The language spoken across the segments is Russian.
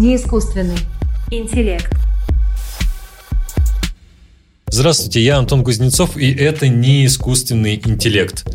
не искусственный интеллект. Здравствуйте, я Антон Кузнецов, и это не искусственный интеллект.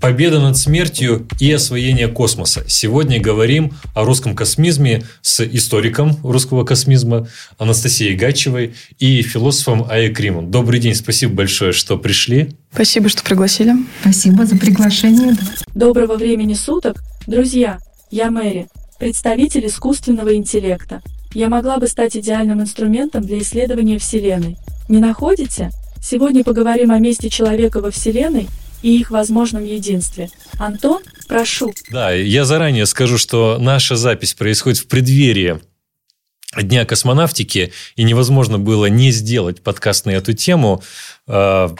Победа над смертью и освоение космоса. Сегодня говорим о русском космизме с историком русского космизма Анастасией Гачевой и философом Ая Кримом. Добрый день, спасибо большое, что пришли. Спасибо, что пригласили. Спасибо за приглашение. Доброго времени суток, друзья. Я Мэри, представитель искусственного интеллекта. Я могла бы стать идеальным инструментом для исследования Вселенной. Не находите? Сегодня поговорим о месте человека во Вселенной и их возможном единстве. Антон, прошу. Да, я заранее скажу, что наша запись происходит в преддверии Дня космонавтики, и невозможно было не сделать подкаст на эту тему. А,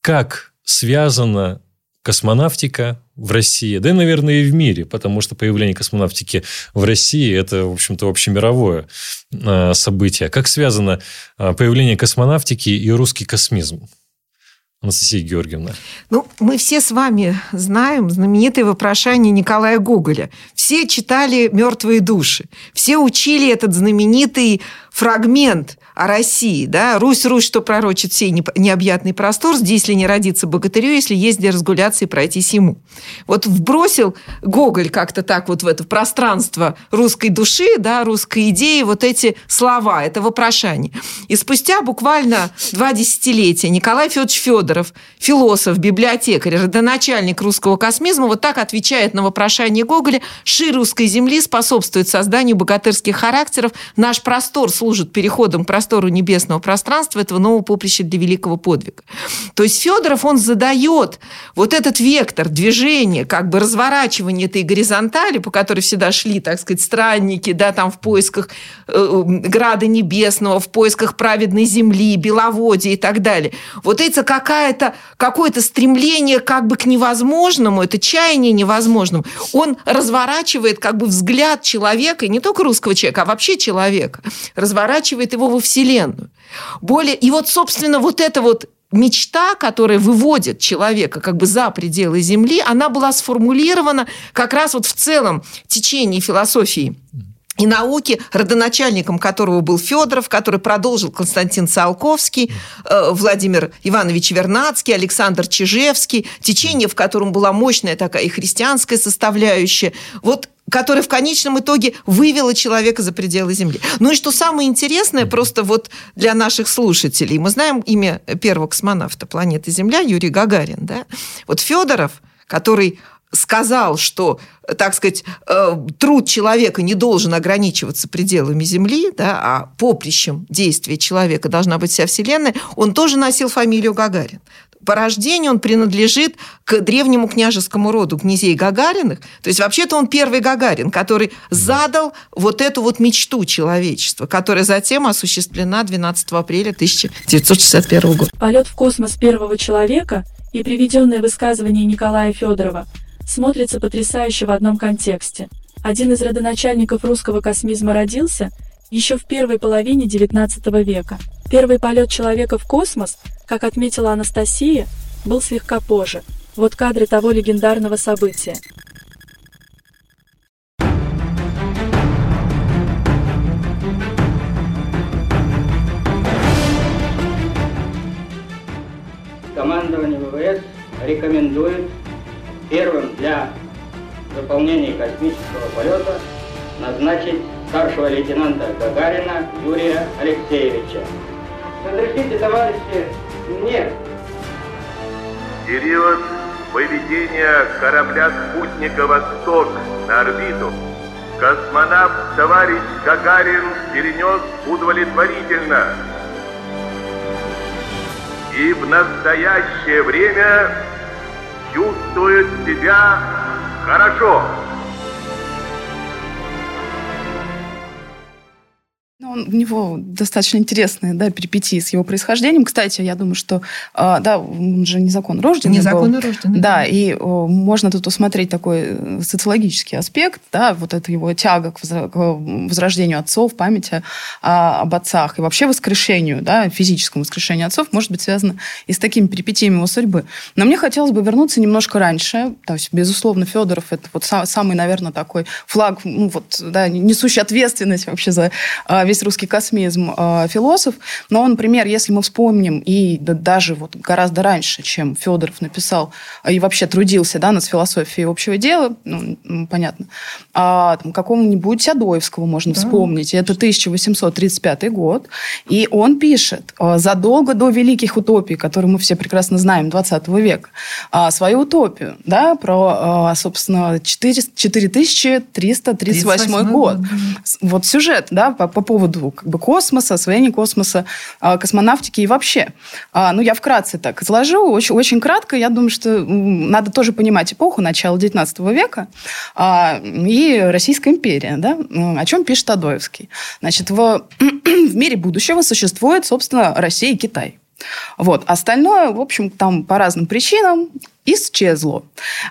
как связано космонавтика в России, да и, наверное, и в мире, потому что появление космонавтики в России – это, в общем-то, общемировое э, событие. Как связано э, появление космонавтики и русский космизм? Анастасия Георгиевна. Ну, мы все с вами знаем знаменитое вопрошание Николая Гоголя. Все читали «Мертвые души». Все учили этот знаменитый фрагмент о России, да, Русь, Русь, что пророчит сей необъятный простор, здесь ли не родится богатырю, если есть где разгуляться и пройтись ему. Вот вбросил Гоголь как-то так вот в это пространство русской души, да, русской идеи вот эти слова, это вопрошание. И спустя буквально два десятилетия Николай Федорович Федоров, философ, библиотекарь, родоначальник русского космизма, вот так отвечает на вопрошание Гоголя «Ши русской земли способствует созданию богатырских характеров, наш простор служит переходом к простору небесного пространства этого нового поприща для великого подвига. То есть Федоров, он задает вот этот вектор движения, как бы разворачивания этой горизонтали, по которой всегда шли, так сказать, странники, да, там в поисках э, града небесного, в поисках праведной земли, беловодья и так далее. Вот это какая-то, какое-то стремление как бы к невозможному, это чаяние невозможному. Он разворачивает как бы взгляд человека, и не только русского человека, а вообще человека, разворачивает его во Вселенную. Более, и вот, собственно, вот это вот мечта, которая выводит человека как бы за пределы Земли, она была сформулирована как раз вот в целом течении философии и науки, родоначальником которого был Федоров, который продолжил Константин Циолковский, э, Владимир Иванович Вернадский, Александр Чижевский, течение, в котором была мощная такая и христианская составляющая. Вот которая в конечном итоге вывела человека за пределы Земли. Ну и что самое интересное, просто вот для наших слушателей, мы знаем имя первого космонавта планеты Земля, Юрий Гагарин, да? Вот Федоров, который сказал, что, так сказать, э, труд человека не должен ограничиваться пределами Земли, да, а поприщем действия человека должна быть вся Вселенная, он тоже носил фамилию Гагарин по рождению он принадлежит к древнему княжескому роду князей Гагариных. То есть вообще-то он первый Гагарин, который задал вот эту вот мечту человечества, которая затем осуществлена 12 апреля 1961 года. Полет в космос первого человека и приведенное высказывание Николая Федорова смотрится потрясающе в одном контексте. Один из родоначальников русского космизма родился еще в первой половине XIX века. Первый полет человека в космос как отметила Анастасия, был слегка позже. Вот кадры того легендарного события. Командование ВВС рекомендует первым для выполнения космического полета назначить старшего лейтенанта Гагарина Юрия Алексеевича. Разрешите, товарищи, нет. Период выведения корабля-спутника «Восток» на орбиту космонавт товарищ Гагарин перенес удовлетворительно. И в настоящее время чувствует себя хорошо. У него достаточно интересные да, перипетии с его происхождением. Кстати, я думаю, что а, да, он же незаконно рожденный Незаконно был. рожденный. Да, и можно тут усмотреть такой э, социологический аспект, да, вот это его тяга к возрождению отцов, памяти о- об отцах и вообще воскрешению, да, физическому воскрешению отцов может быть связано и с такими перипетиями его судьбы. Но мне хотелось бы вернуться немножко раньше. То есть, безусловно, Федоров это вот са- самый, наверное, такой флаг, ну вот, да, несущий ответственность вообще за а, весь русский космизм а, философ. Но, например, если мы вспомним и да- даже вот гораздо раньше, чем Федоров написал а, и вообще трудился да, над философией общего дела, ну, понятно, а, там, какого-нибудь Адоевского можно вспомнить. И Это 1835 год. И он пишет а, задолго до великих утопий, которые мы все прекрасно знаем, 20 века, а, свою утопию, да, про, а, собственно, 4, 4338 38 год. год, Вот сюжет, да, по, по поводу как бы космоса, освоения космоса, а, космонавтики и вообще. А, Ну, я вкратце так изложу, очень, очень кратко. Я думаю, что надо тоже понимать эпоху начала XIX века а, и Российская империя, да, о чем пишет Адоевский. Значит, в, в мире будущего существует, собственно, Россия и Китай. Вот. Остальное, в общем, там по разным причинам исчезло.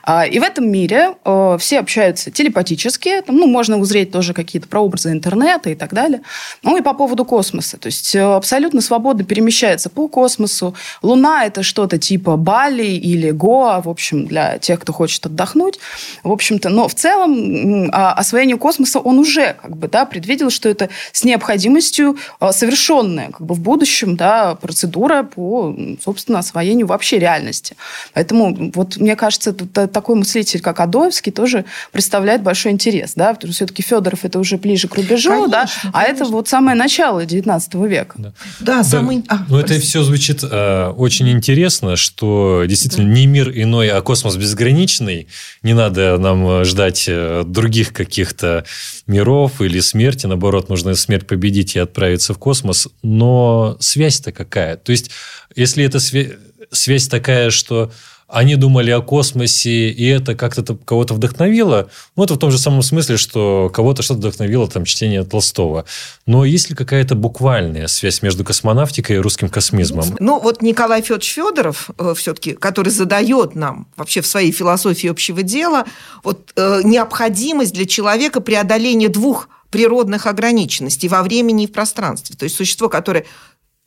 А, И в этом мире э, все общаются телепатически. Там, ну, можно узреть тоже какие-то прообразы интернета и так далее. Ну и по поводу космоса. То есть э, абсолютно свободно перемещается по космосу. Луна – это что-то типа Бали или Гоа, в общем, для тех, кто хочет отдохнуть. В общем-то, но в целом а, освоение космоса он уже как бы, да, предвидел, что это с необходимостью а, совершенная как бы, в будущем да, процедура по, собственно, освоению вообще реальности. Поэтому вот мне кажется, такой мыслитель, как Адоевский, тоже представляет большой интерес. Да? Потому что все-таки Федоров это уже ближе к рубежу, да? Конечно, а это конечно. вот самое начало 19 века. Да. Да, Да, самый... а, ну, это все звучит э, очень интересно, что действительно не мир иной, а космос безграничный. Не надо нам э, ждать э, других каких-то миров или смерти. Наоборот, нужно смерть победить и отправиться в космос. Но связь-то какая? То есть, если эта свя- связь такая, что они думали о космосе, и это как-то кого-то вдохновило. Ну, это в том же самом смысле, что кого-то что-то вдохновило там чтение Толстого. Но есть ли какая-то буквальная связь между космонавтикой и русским космизмом? Ну, вот Николай Федорович Федоров, все-таки, который задает нам вообще в своей философии общего дела вот, э, необходимость для человека преодоления двух природных ограниченностей во времени и в пространстве. То есть существо, которое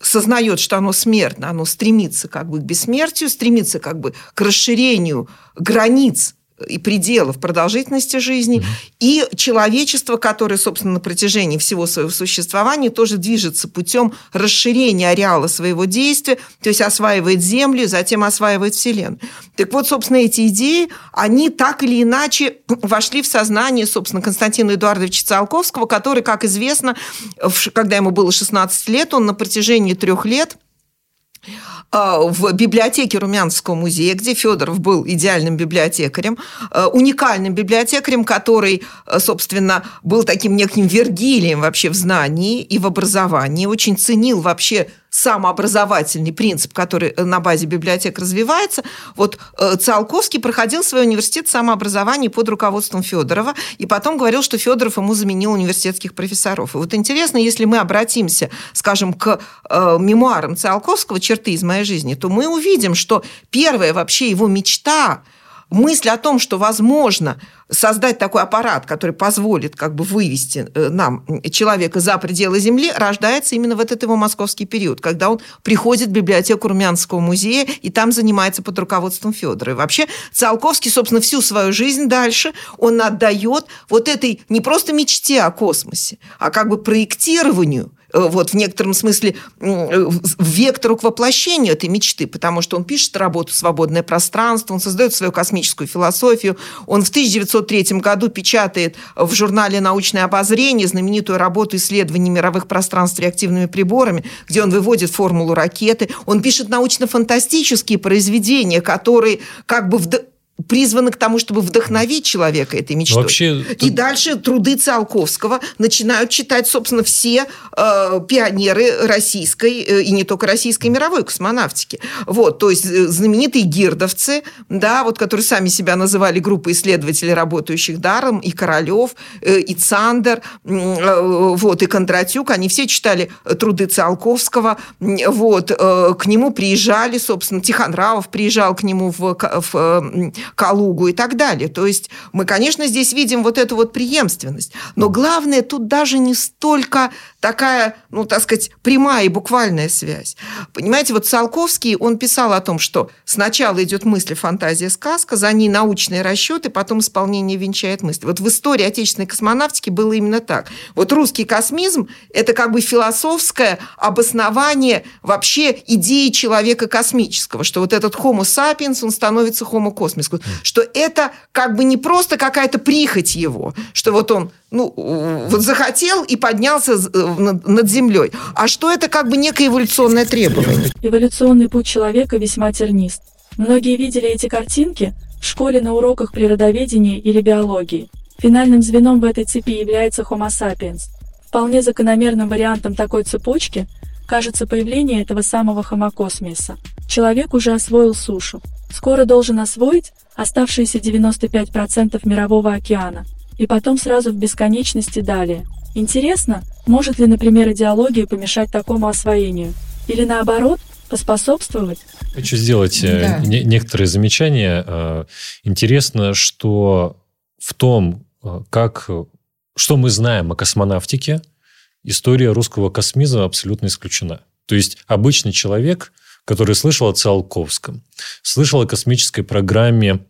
сознает, что оно смертно, оно стремится как бы к бессмертию, стремится как бы к расширению границ и пределов продолжительности жизни, и человечество, которое, собственно, на протяжении всего своего существования тоже движется путем расширения ареала своего действия, то есть осваивает Землю, затем осваивает Вселенную. Так вот, собственно, эти идеи, они так или иначе вошли в сознание, собственно, Константина Эдуардовича Циолковского, который, как известно, когда ему было 16 лет, он на протяжении трех лет в библиотеке Румянского музея, где Федоров был идеальным библиотекарем, э, уникальным библиотекарем, который, э, собственно, был таким неким Вергилием вообще в знании и в образовании, очень ценил вообще самообразовательный принцип, который э, на базе библиотек развивается. Вот э, Циолковский проходил свой университет самообразования под руководством Федорова, и потом говорил, что Федоров ему заменил университетских профессоров. И вот интересно, если мы обратимся, скажем, к э, мемуарам Циолковского «Черты из моей жизни», то мы увидим, что первая вообще его мечта мысль о том, что возможно создать такой аппарат, который позволит как бы вывести э, нам человека за пределы Земли, рождается именно в этот его московский период, когда он приходит в библиотеку Румянского музея и там занимается под руководством Федора. И вообще Циолковский, собственно, всю свою жизнь дальше он отдает вот этой не просто мечте о космосе, а как бы проектированию вот в некотором смысле э, вектору к воплощению этой мечты, потому что он пишет работу «Свободное пространство», он создает свою космическую философию, он в 1903 году печатает в журнале «Научное обозрение» знаменитую работу исследований мировых пространств реактивными приборами, где он выводит формулу ракеты, он пишет научно-фантастические произведения, которые как бы вд- призваны к тому, чтобы вдохновить человека этой мечтой. Вообще, И тут- дальше труды Циолковского начинают читать, собственно, все э, пионеры российской э, и не только российской мировой космонавтики. Вот, то есть э, знаменитые гирдовцы, да, вот, которые сами себя называли группой исследователей, работающих даром, и Королев, э, и Цандер, э, вот, и Кондратюк, они все читали э, труды Циолковского, вот, э, к нему приезжали, собственно, Тихонравов приезжал к нему в, в, э, Калугу и так далее. То есть мы, конечно, здесь видим вот эту вот преемственность. Но главное тут даже не столько такая, ну, так сказать, прямая и буквальная связь. Понимаете, вот Циолковский, он писал о том, что сначала идет мысль, фантазия, сказка, за ней научные расчеты, потом исполнение венчает мысль. Вот в истории отечественной космонавтики было именно так. Вот русский космизм – это как бы философское обоснование вообще идеи человека космического, что вот этот homo sapiens, он становится homo cosmicus, что это как бы не просто какая-то прихоть его, что вот он ну, вот захотел и поднялся э, над, землей, а что это как бы некое эволюционное требование. Эволюционный путь человека весьма тернист. Многие видели эти картинки в школе на уроках природоведения или биологии. Финальным звеном в этой цепи является Homo sapiens. Вполне закономерным вариантом такой цепочки кажется появление этого самого Homo космиса. Человек уже освоил сушу. Скоро должен освоить оставшиеся 95% мирового океана. И потом сразу в бесконечности далее. Интересно, может ли, например, идеология помешать такому освоению? Или наоборот, поспособствовать? Хочу сделать э, Да. не- некоторые замечания. Э, Интересно, что в том, э, как, что мы знаем о космонавтике, история русского космизма абсолютно исключена. То есть обычный человек, который слышал о Циолковском, слышал о космической программе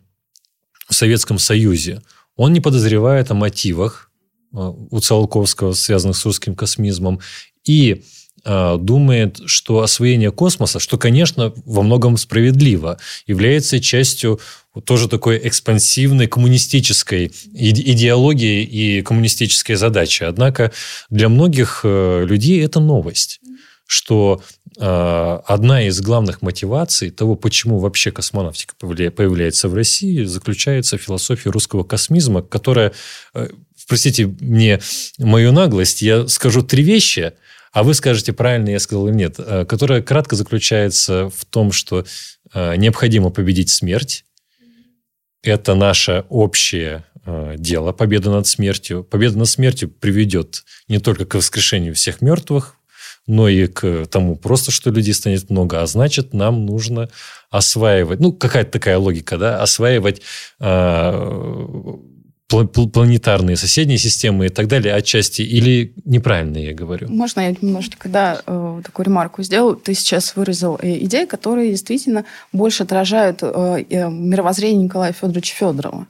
в Советском Союзе, он не подозревает о мотивах э, у Циолковского, связанных с русским космизмом, и э, думает, что освоение космоса, что, конечно, во многом справедливо, является частью тоже такой экспансивной коммунистической иде- идеологии и коммунистической задачи. Однако для многих э, людей это новость, что одна из главных мотиваций того, почему вообще космонавтика появляется в России, заключается в философии русского космизма, которая, э, простите мне мою наглость, я скажу три вещи, а вы скажете, правильно я сказал или нет, э, которая кратко заключается в том, что э, необходимо победить смерть. Это наше общее э, дело, победа над смертью. Победа над смертью приведет не только к воскрешению всех мертвых, но и к тому просто, что людей станет много. А значит, нам нужно осваивать, ну, какая-то такая логика, да, осваивать пл- планетарные соседние системы и так далее отчасти. Или неправильно я говорю? Можно я немножечко, да, э, такую ремарку сделаю? Ты сейчас выразил э, идеи, которые действительно больше отражают э, мировоззрение Николая Федоровича Федорова.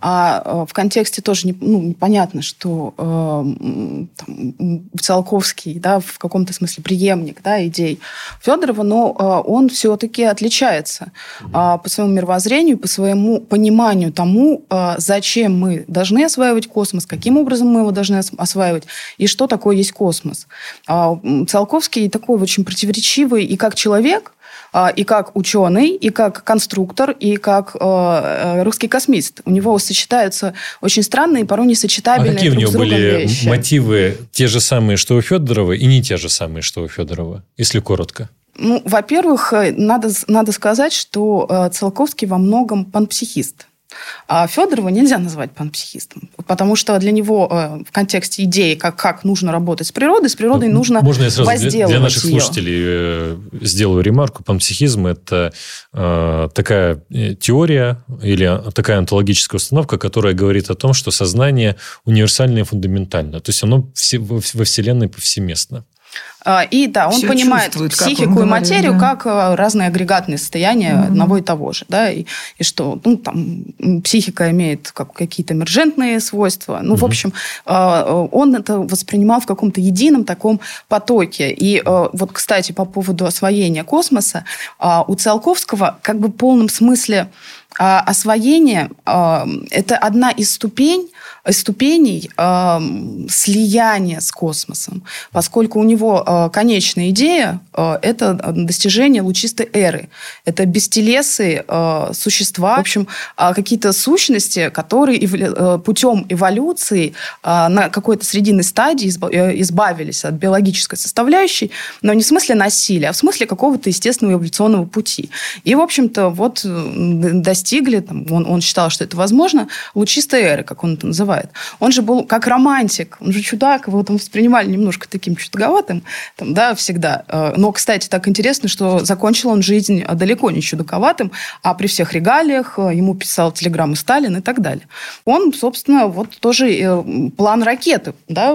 А э, в контексте тоже не- ну, непонятно, что там, Циолковский, да, в каком-то смысле преемник да, идей Федорова, но он все-таки отличается а, по своему мировоззрению, по своему пониманию тому, а, зачем мы должны осваивать космос, каким образом мы его должны ос- осваивать, и что такое есть космос. А, Циолковский такой очень противоречивый и как человек, а, и как ученый, и как конструктор, и как э, э, русский космист. У него сочетаются очень странные, порой А несочетабельные какие у друг него с другом были вещи. мотивы те же самые, что у Федорова, и не те же самые, что у Федорова, если коротко? Ну, во-первых, э, надо, надо сказать, что э, Циолковский во многом панпсихист. А Федорова нельзя назвать панпсихистом, потому что для него э, в контексте идеи, как, как нужно работать с природой, с природой Ну, нужно Можно я сразу для, для наших ее. слушателей э, сделаю ремарку? Панпсихизм – это э, такая теория или такая онтологическая установка, которая говорит о том, что сознание универсально и фундаментально. То есть оно все, во, во Вселенной повсеместно. А, И да, он Всё понимает психику и материю да. как э, разные агрегатные состояния одного и того же, да, и, и что, ну, там, психика имеет как, какие-то эмержентные свойства, ну, в общем, э, э, он это воспринимал в каком-то едином таком потоке. И э, вот, кстати, по поводу освоения космоса, а, у Циолковского как бы в полном смысле а, освоение а, – это одна из ступень, ступеней э, слияния с космосом, поскольку у него э, конечная идея э, – это достижение лучистой эры. Это бестелесые э, существа, в общем, э, какие-то сущности, которые э, путем эволюции э, на какой-то срединной стадии э, избавились от биологической составляющей, но не в смысле насилия, а в смысле какого-то естественного эволюционного пути. И, в общем-то, вот достигли, там, он, он считал, что это возможно, лучистой эры, как он это называет, бывает. Он же был как романтик, он же чудак, его там воспринимали немножко таким чудаковатым, там, да, всегда. Э, но, кстати, так интересно, что закончил он жизнь далеко не чудаковатым, а при всех регалиях э, ему писал телеграммы Сталин и так далее. Он, собственно, вот тоже э, план ракеты да,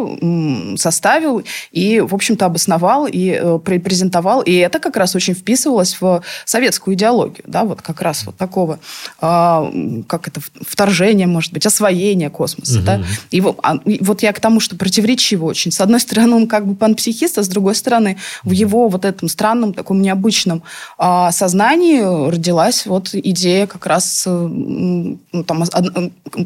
составил и, в общем-то, обосновал и презентовал. И это как раз очень вписывалось в советскую идеологию, да, вот как раз вот такого, а, как это, вторжения, может быть, освоения космоса космоса. Угу. Да? И, вот, а, и вот я к тому, что противоречиво очень. С одной стороны, он как бы панпсихист, а с другой стороны, в его вот этом странном, таком необычном а, сознании родилась вот идея как раз, э, ну, там,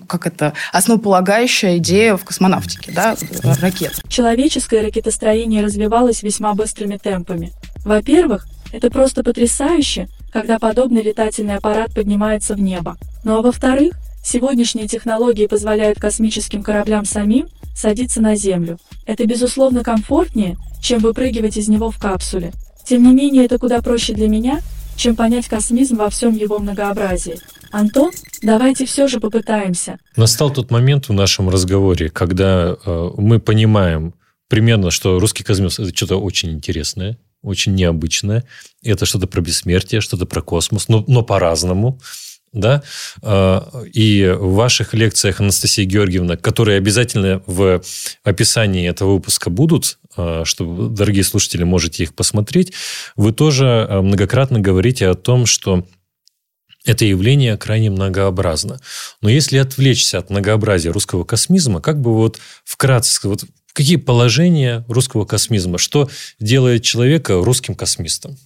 как это, основополагающая идея в космонавтике, да, ракет. Человеческое ракетостроение развивалось весьма быстрыми темпами. Во-первых, это просто потрясающе, когда подобный летательный аппарат поднимается в небо. Ну а во-вторых, Сегодняшние технологии позволяют космическим кораблям самим садиться на Землю. Это, безусловно, комфортнее, чем выпрыгивать из него в капсуле. Тем не менее, это куда проще для меня, чем понять космизм во всем его многообразии. Антон, давайте все же попытаемся. Настал тот момент в нашем разговоре, когда э, мы понимаем примерно, что русский космос – это что-то очень интересное, очень необычное. Это что-то про бессмертие, что-то про космос, но, но по-разному да, а, и в ваших лекциях, Анастасия Георгиевна, которые обязательно в описании этого выпуска будут, а, чтобы, дорогие слушатели, можете их посмотреть, вы тоже а, многократно говорите о том, что это явление крайне многообразно. Но если отвлечься от многообразия русского космизма, как бы вот вкратце вот какие положения русского космизма, что делает человека русским космистом?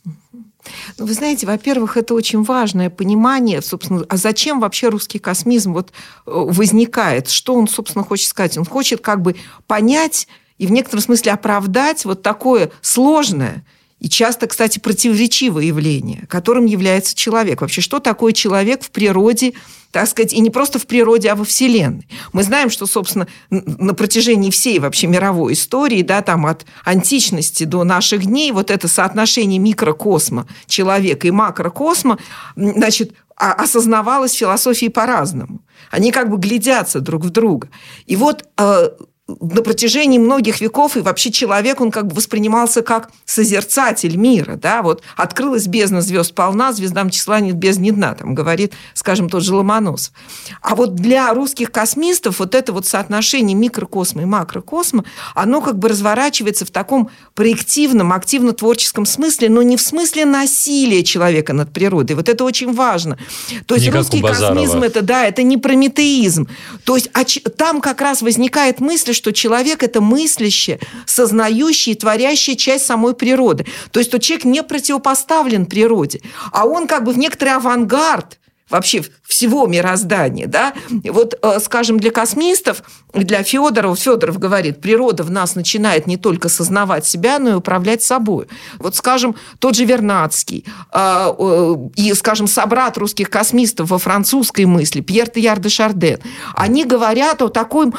Ну, вы знаете, во-первых, это очень важное понимание, собственно, а зачем вообще русский космизм вот э, возникает? Что он, собственно, хочет сказать? Он хочет как бы понять и в некотором смысле оправдать вот такое сложное и часто, кстати, противоречивое явление, которым является человек. Вообще, что такое человек в природе, так сказать, и не просто в природе, а во Вселенной. Мы знаем, что, собственно, на протяжении всей вообще мировой истории, да, там от античности до наших дней, вот это соотношение микрокосма человека и макрокосма, значит, осознавалось в философии по-разному. Они как бы глядятся друг в друга. И вот э, на протяжении многих веков и вообще человек, он как бы воспринимался как созерцатель мира, да, вот открылась бездна звезд полна, звездам числа нет без ни дна, там говорит, скажем, тот же Ломоносов. А вот для русских космистов вот это вот соотношение микрокосма и макрокосма, оно как бы разворачивается в таком проективном, активно-творческом смысле, но не в смысле насилия человека над природой. Вот это очень важно. То есть не русский космизм это, да, это не прометеизм. То есть а, там как раз возникает мысль, что человек – это мыслящая, сознающая и творящая часть самой природы. То есть, что человек не противопоставлен природе, а он как бы в некоторый авангард – вообще всего мироздания, да, вот, э, скажем, для космистов, для Федорова, Федоров говорит, природа в нас начинает не только сознавать себя, но и управлять собой. Вот, скажем, тот же Вернадский э, и, скажем, собрат русских космистов во французской мысли, Пьер Тияр де Шарден, они говорят о такой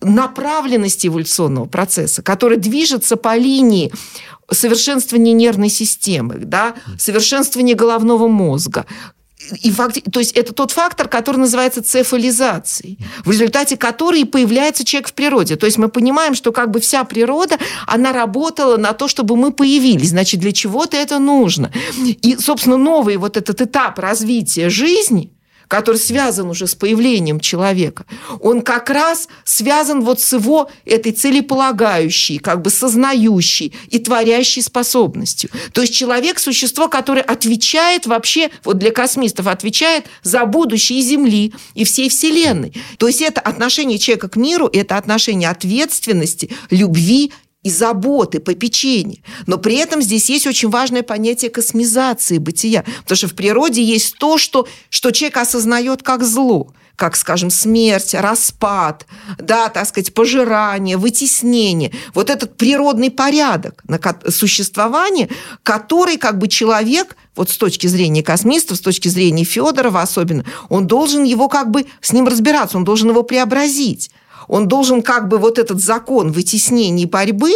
направленности эволюционного процесса, который движется по линии совершенствования нервной системы, да, совершенствования головного мозга, и факти... То есть это тот фактор, который называется цефализацией, в результате которой появляется человек в природе. То есть мы понимаем, что как бы вся природа, она работала на то, чтобы мы появились. Значит, для чего-то это нужно. И, собственно, новый вот этот этап развития жизни – который связан уже с появлением человека, он как раз связан вот с его этой целеполагающей, как бы сознающей и творящей способностью. То есть человек – существо, которое отвечает вообще, вот для космистов, отвечает за будущее Земли и всей Вселенной. То есть это отношение человека к миру, это отношение ответственности, любви и заботы, попечения. Но при этом здесь есть очень важное понятие космизации бытия. Потому что в природе есть то, что, что человек осознает как зло как, скажем, смерть, распад, да, так сказать, пожирание, вытеснение. Вот этот природный порядок существования, который как бы человек, вот с точки зрения космистов, с точки зрения Федорова особенно, он должен его как бы с ним разбираться, он должен его преобразить. Он должен как бы вот этот закон вытеснения и борьбы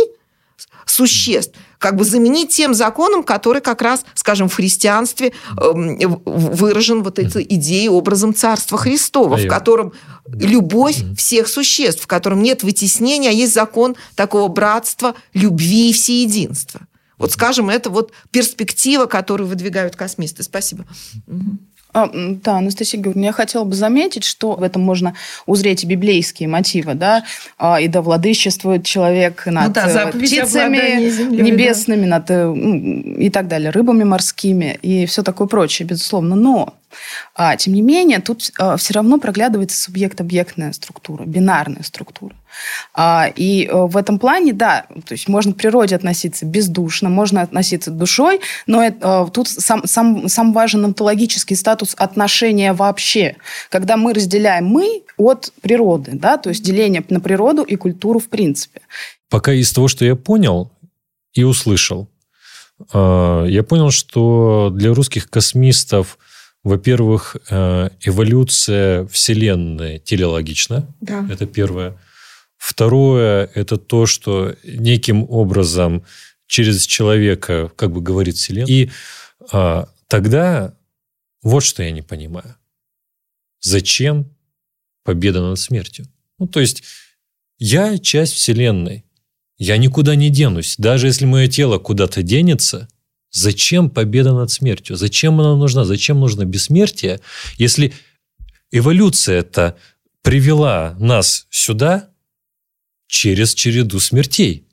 существ как бы заменить тем законом, который как раз, скажем, в христианстве эм, выражен вот этой идеей, образом Царства Христова, в котором любовь всех существ, в котором нет вытеснения, а есть закон такого братства, любви и всеединства. Вот, скажем, это вот перспектива, которую выдвигают космисты. Спасибо. А, да, Анастасия Георгиевна, я хотела бы заметить, что в этом можно узреть и библейские мотивы, да, а, и да владычествует человек над ну да, э, птицами землей, небесными, да. над, э, и так далее, рыбами морскими и все такое прочее, безусловно. Но а, тем не менее, тут а, все равно проглядывается субъект-объектная структура, бинарная структура. А, и а, в этом плане, да, то есть можно к природе относиться бездушно, можно относиться душой, но это, а, тут сам, сам, сам важен онтологический статус отношения вообще, когда мы разделяем мы от природы, да, то есть деление на природу и культуру в принципе. Пока из того, что я понял и услышал, а, я понял, что для русских космистов – во-первых, э, эволюция Вселенной телеологична. Да. Это первое. Второе – это то, что неким образом через человека как бы говорит Вселенная. И а, тогда вот что я не понимаю. Зачем победа над смертью? Ну, то есть я часть Вселенной. Я никуда не денусь. Даже если мое тело куда-то денется, Зачем победа над смертью? Зачем она нужна? Зачем нужно бессмертие, если эволюция это привела нас сюда через череду смертей?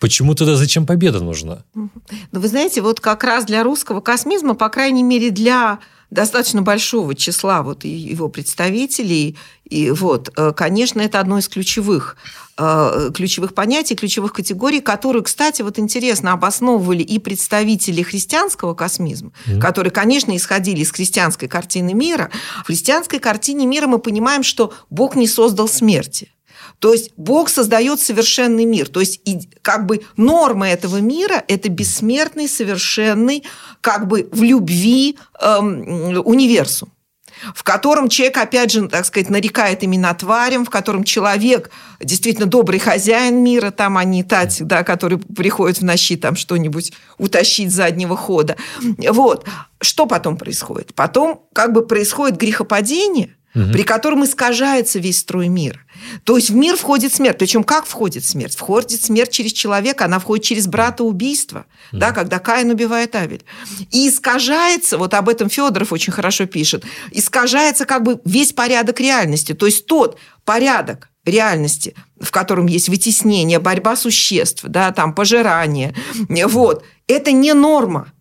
Почему тогда зачем победа нужна? Ну, вы знаете, вот как раз для русского космизма, по крайней мере, для достаточно большого числа вот его представителей. И вот, э, конечно, это одно из ключевых э, ключевых понятий, ключевых категорий, которые, кстати, вот интересно обосновывали и представители христианского космизма, mm-hmm. которые, конечно, исходили из христианской картины мира. В христианской картине мира мы понимаем, что Бог не создал смерти. То есть Бог создает совершенный мир. То есть и, как бы норма этого мира – это бессмертный, совершенный, как бы в любви эм, универсум в котором человек, опять же, так сказать, нарекает имена тварям, в котором человек действительно добрый хозяин мира, там, а не тать, да, который приходит в ночи там что-нибудь утащить с заднего хода. Вот. Что потом происходит? Потом как бы происходит грехопадение, угу. при котором искажается весь строй мира. То есть в мир входит смерть. Причем как входит смерть? Входит смерть через человека, она входит через брата убийства, mm. да, когда Каин убивает Авель. И искажается, вот об этом Федоров очень хорошо пишет, искажается как бы весь порядок реальности. То есть тот порядок реальности, в котором есть вытеснение, борьба существ, да, там, пожирание, вот, это не норма.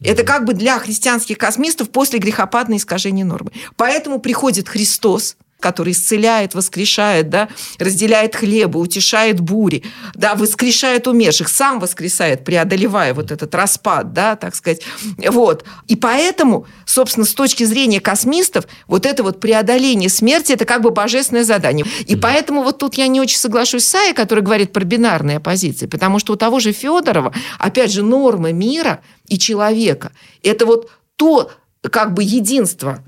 Это как бы для христианских космистов после грехопадное искажение нормы. Поэтому приходит Христос, который исцеляет, воскрешает, да, разделяет хлебы, утешает бури, да, воскрешает умерших, сам воскресает, преодолевая вот этот распад, да, так сказать. Вот. И поэтому, собственно, с точки зрения космистов, вот это вот преодоление смерти, это как бы божественное задание. И поэтому вот тут я не очень соглашусь с Саей, который говорит про бинарные оппозиции, потому что у того же Федорова, опять же, нормы мира и человека, это вот то, как бы единство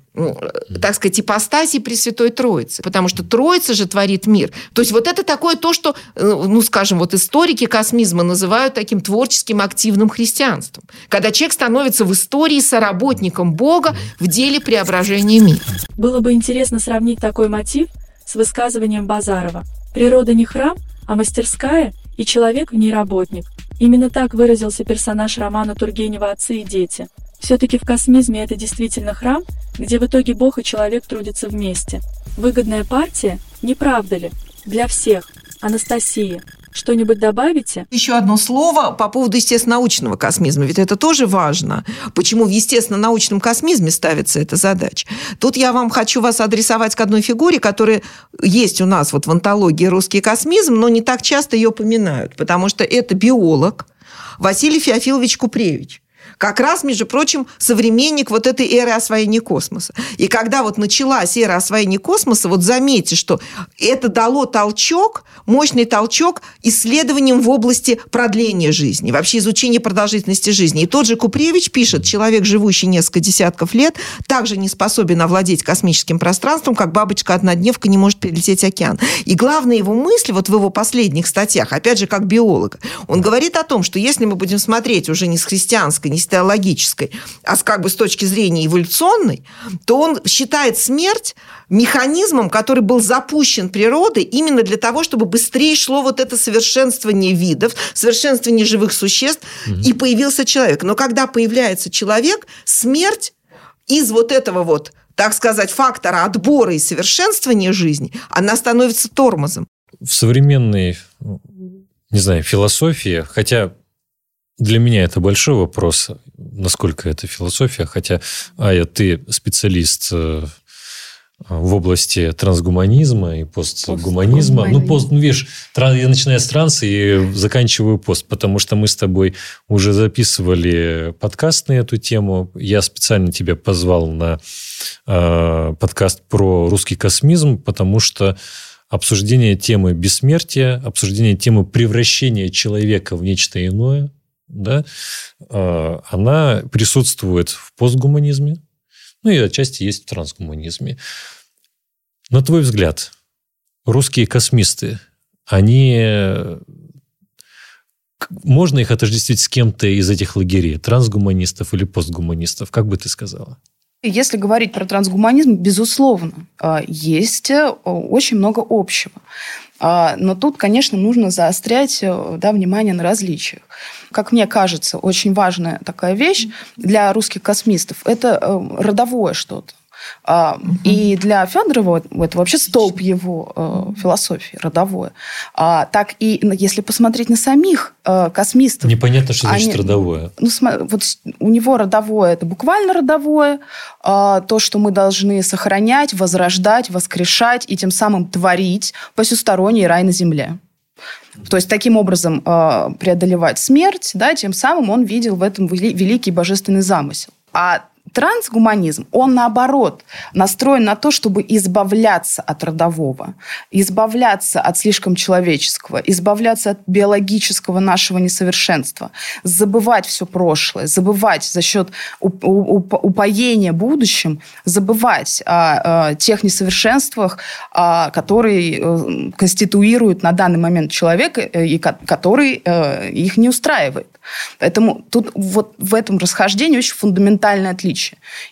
так сказать, ипостаси Пресвятой Троицы, потому что Троица же творит мир. То есть вот это такое то, что, э, ну, скажем, вот историки космизма называют таким творческим активным христианством, когда человек становится в истории соработником Бога в деле преображения мира. Было бы интересно сравнить такой мотив с высказыванием Базарова «Природа не храм, а мастерская, и человек в ней работник». Именно так выразился персонаж романа Тургенева «Отцы и дети». Все-таки в космизме это действительно храм, где в итоге Бог и человек трудятся вместе. Выгодная партия, не правда ли? Для всех. Анастасия. Что-нибудь добавите? Еще одно слово по поводу естественно-научного космизма, ведь это тоже важно. Почему в естественно-научном космизме ставится эта задача? Тут я вам хочу вас адресовать к одной фигуре, которая есть у нас вот в антологии «Русский космизм», но не так часто ее поминают, потому что это биолог Василий Феофилович Купревич как раз, между прочим, современник вот этой эры освоения космоса. И когда вот началась эра освоения космоса, вот заметьте, что это дало толчок, мощный толчок исследованиям в области продления жизни, вообще изучения продолжительности жизни. И тот же Купревич пишет, человек, живущий несколько десятков лет, также не способен овладеть космическим пространством, как бабочка-однодневка не может перелететь океан. И главная его мысль вот в его последних статьях, опять же, как биолога, он говорит о том, что если мы будем смотреть уже не с христианской, не с теологической, а с, как бы с точки зрения эволюционной, то он считает смерть механизмом, который был запущен природой именно для того, чтобы быстрее шло вот это совершенствование видов, совершенствование живых существ, угу. и появился человек. Но когда появляется человек, смерть из вот этого вот, так сказать, фактора отбора и совершенствования жизни, она становится тормозом. В современной, не знаю, философии, хотя для меня это большой вопрос, насколько это философия, хотя, Ая, ты специалист э, в области трансгуманизма и постгуманизма. Ну, пост, ну, видишь, я начинаю с транса и заканчиваю пост, потому что мы с тобой уже записывали подкаст на эту тему. Я специально тебя позвал на э, подкаст про русский космизм, потому что обсуждение темы бессмертия, обсуждение темы превращения человека в нечто иное – да, а, она присутствует в постгуманизме, ну и отчасти есть в трансгуманизме. На твой взгляд, русские космисты, они... Можно их отождествить с кем-то из этих лагерей? Трансгуманистов или постгуманистов? Как бы ты сказала? Если говорить про трансгуманизм, безусловно, а, есть э, очень много общего. А, но тут, конечно, нужно заострять э, да, внимание на различиях. Как мне кажется, очень важная такая вещь для русских космистов – это э, родовое что-то. Угу. И для Федорова это вообще столб его э, философии, родовое. А, так и если посмотреть на самих э, космистов... Непонятно, что значит они, родовое. Ну, вот у него родовое – это буквально родовое, э, то, что мы должны сохранять, возрождать, воскрешать и тем самым творить посюсторонний рай на земле. То есть таким образом э, преодолевать смерть, да, тем самым он видел в этом великий божественный замысел. А Трансгуманизм, он наоборот настроен на то, чтобы избавляться от родового, избавляться от слишком человеческого, избавляться от биологического нашего несовершенства, забывать все прошлое, забывать за счет упоения будущим, забывать о, тех несовершенствах, которые э, конституируют на данный момент человека э, и который э, их не устраивает. Поэтому тут вот в этом расхождении очень фундаментальное отличие.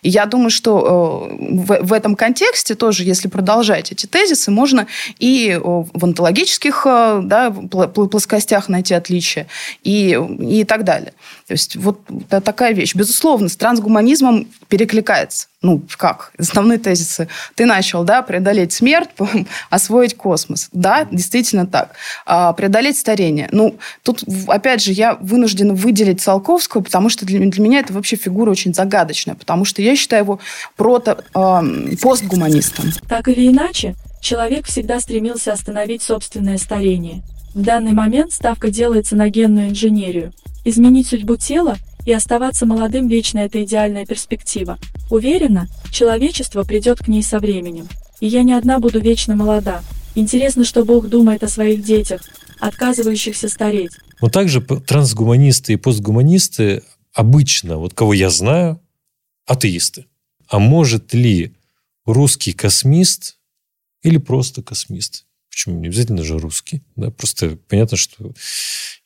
И я думаю, что э, в, в этом контексте тоже, если продолжать эти тезисы, можно и в онтологических э, да, плоскостях найти отличия и, и так далее. То есть вот такая вещь. Безусловно, с трансгуманизмом перекликается. Ну, как? Основные тезисы. Ты начал, да, преодолеть смерть, освоить космос. Да, действительно так. А, преодолеть старение. Ну, тут, опять же, я вынуждена выделить Циолковского, потому что для, для меня это вообще фигура очень загадочная, потому что я считаю его прото, э, постгуманистом. Так или иначе, человек всегда стремился остановить собственное старение. В данный момент ставка делается на генную инженерию – Изменить судьбу тела и оставаться молодым вечно – это идеальная перспектива. Уверена, человечество придет к ней со временем. И я не одна буду вечно молода. Интересно, что Бог думает о своих детях, отказывающихся стареть. Но также трансгуманисты и постгуманисты обычно, вот кого я знаю, атеисты. А может ли русский космист или просто космист Почему не обязательно же русский? Да? Просто понятно, что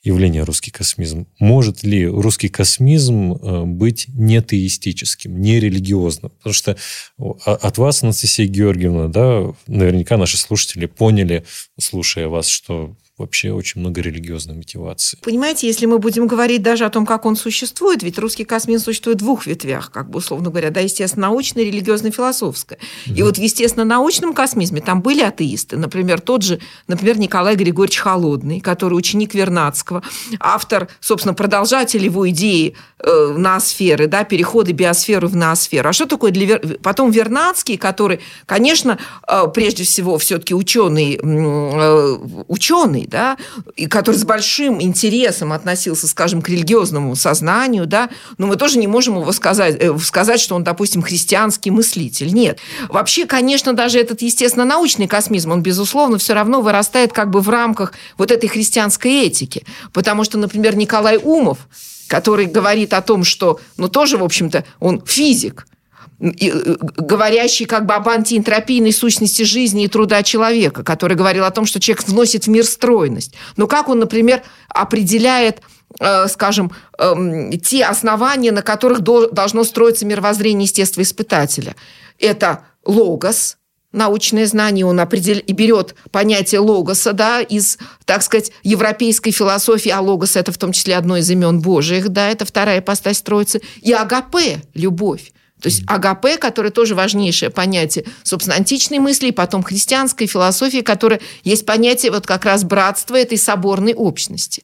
явление русский космизм. Может ли русский космизм э, быть нетеистическим, нерелигиозным? Потому что от вас, Анастасия Георгиевна, да, наверняка наши слушатели поняли, слушая вас, что вообще очень много религиозной мотивации. Понимаете, если мы будем говорить даже о том, как он существует, ведь русский космизм существует в двух ветвях, как бы условно говоря, да, естественно-научная, религиозно-философская. Mm-hmm. И вот в естественно-научном космизме там были атеисты, например, тот же, например, Николай Григорьевич Холодный, который ученик Вернадского, автор, собственно, продолжатель его идеи э, ноосферы, да, переходы биосферы в ноосферу. А что такое для... Потом Вернадский, который, конечно, э, прежде всего все-таки ученый, э, ученый, да, и который с большим интересом относился, скажем, к религиозному сознанию, да, но мы тоже не можем его сказать, э, сказать, что он, допустим, христианский мыслитель. Нет. Вообще, конечно, даже этот, естественно, научный космизм, он, безусловно, все равно вырастает как бы в рамках вот этой христианской этики. Потому что, например, Николай Умов, который говорит о том, что, ну, тоже, в общем-то, он физик, говорящий как бы об антиэнтропийной сущности жизни и труда человека, который говорил о том, что человек вносит в мир стройность. Но как он, например, определяет э, скажем, эм, те основания, на которых должно строиться мировоззрение естествоиспытателя. Это логос, научное знание, он определ... и берет понятие логоса да, из, так сказать, европейской философии, а логос – это в том числе одно из имен Божьих, да, это вторая ипостась Троицы, и агапе – любовь. То есть АГП, которое тоже важнейшее понятие, собственно, античной мысли, потом христианской философии, которая есть понятие вот как раз братства этой соборной общности.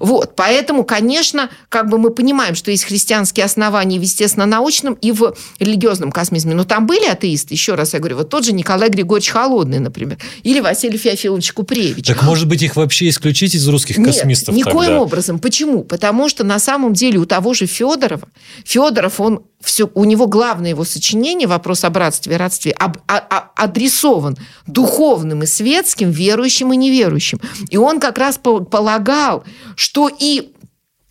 Вот, поэтому, конечно, как бы мы понимаем, что есть христианские основания в естественно-научном и в религиозном космизме. Но там были атеисты, еще раз я говорю, вот тот же Николай Григорьевич Холодный, например, или Василий Феофилович Купревич. Так, может быть, их вообще исключить из русских Нет, космистов никоим тогда? образом. Почему? Потому что на самом деле у того же Федорова, Федоров, он все, у него главное его сочинение «Вопрос о братстве и родстве» об, а, а, адресован духовным и светским, верующим и неверующим. И он как раз полагал, что и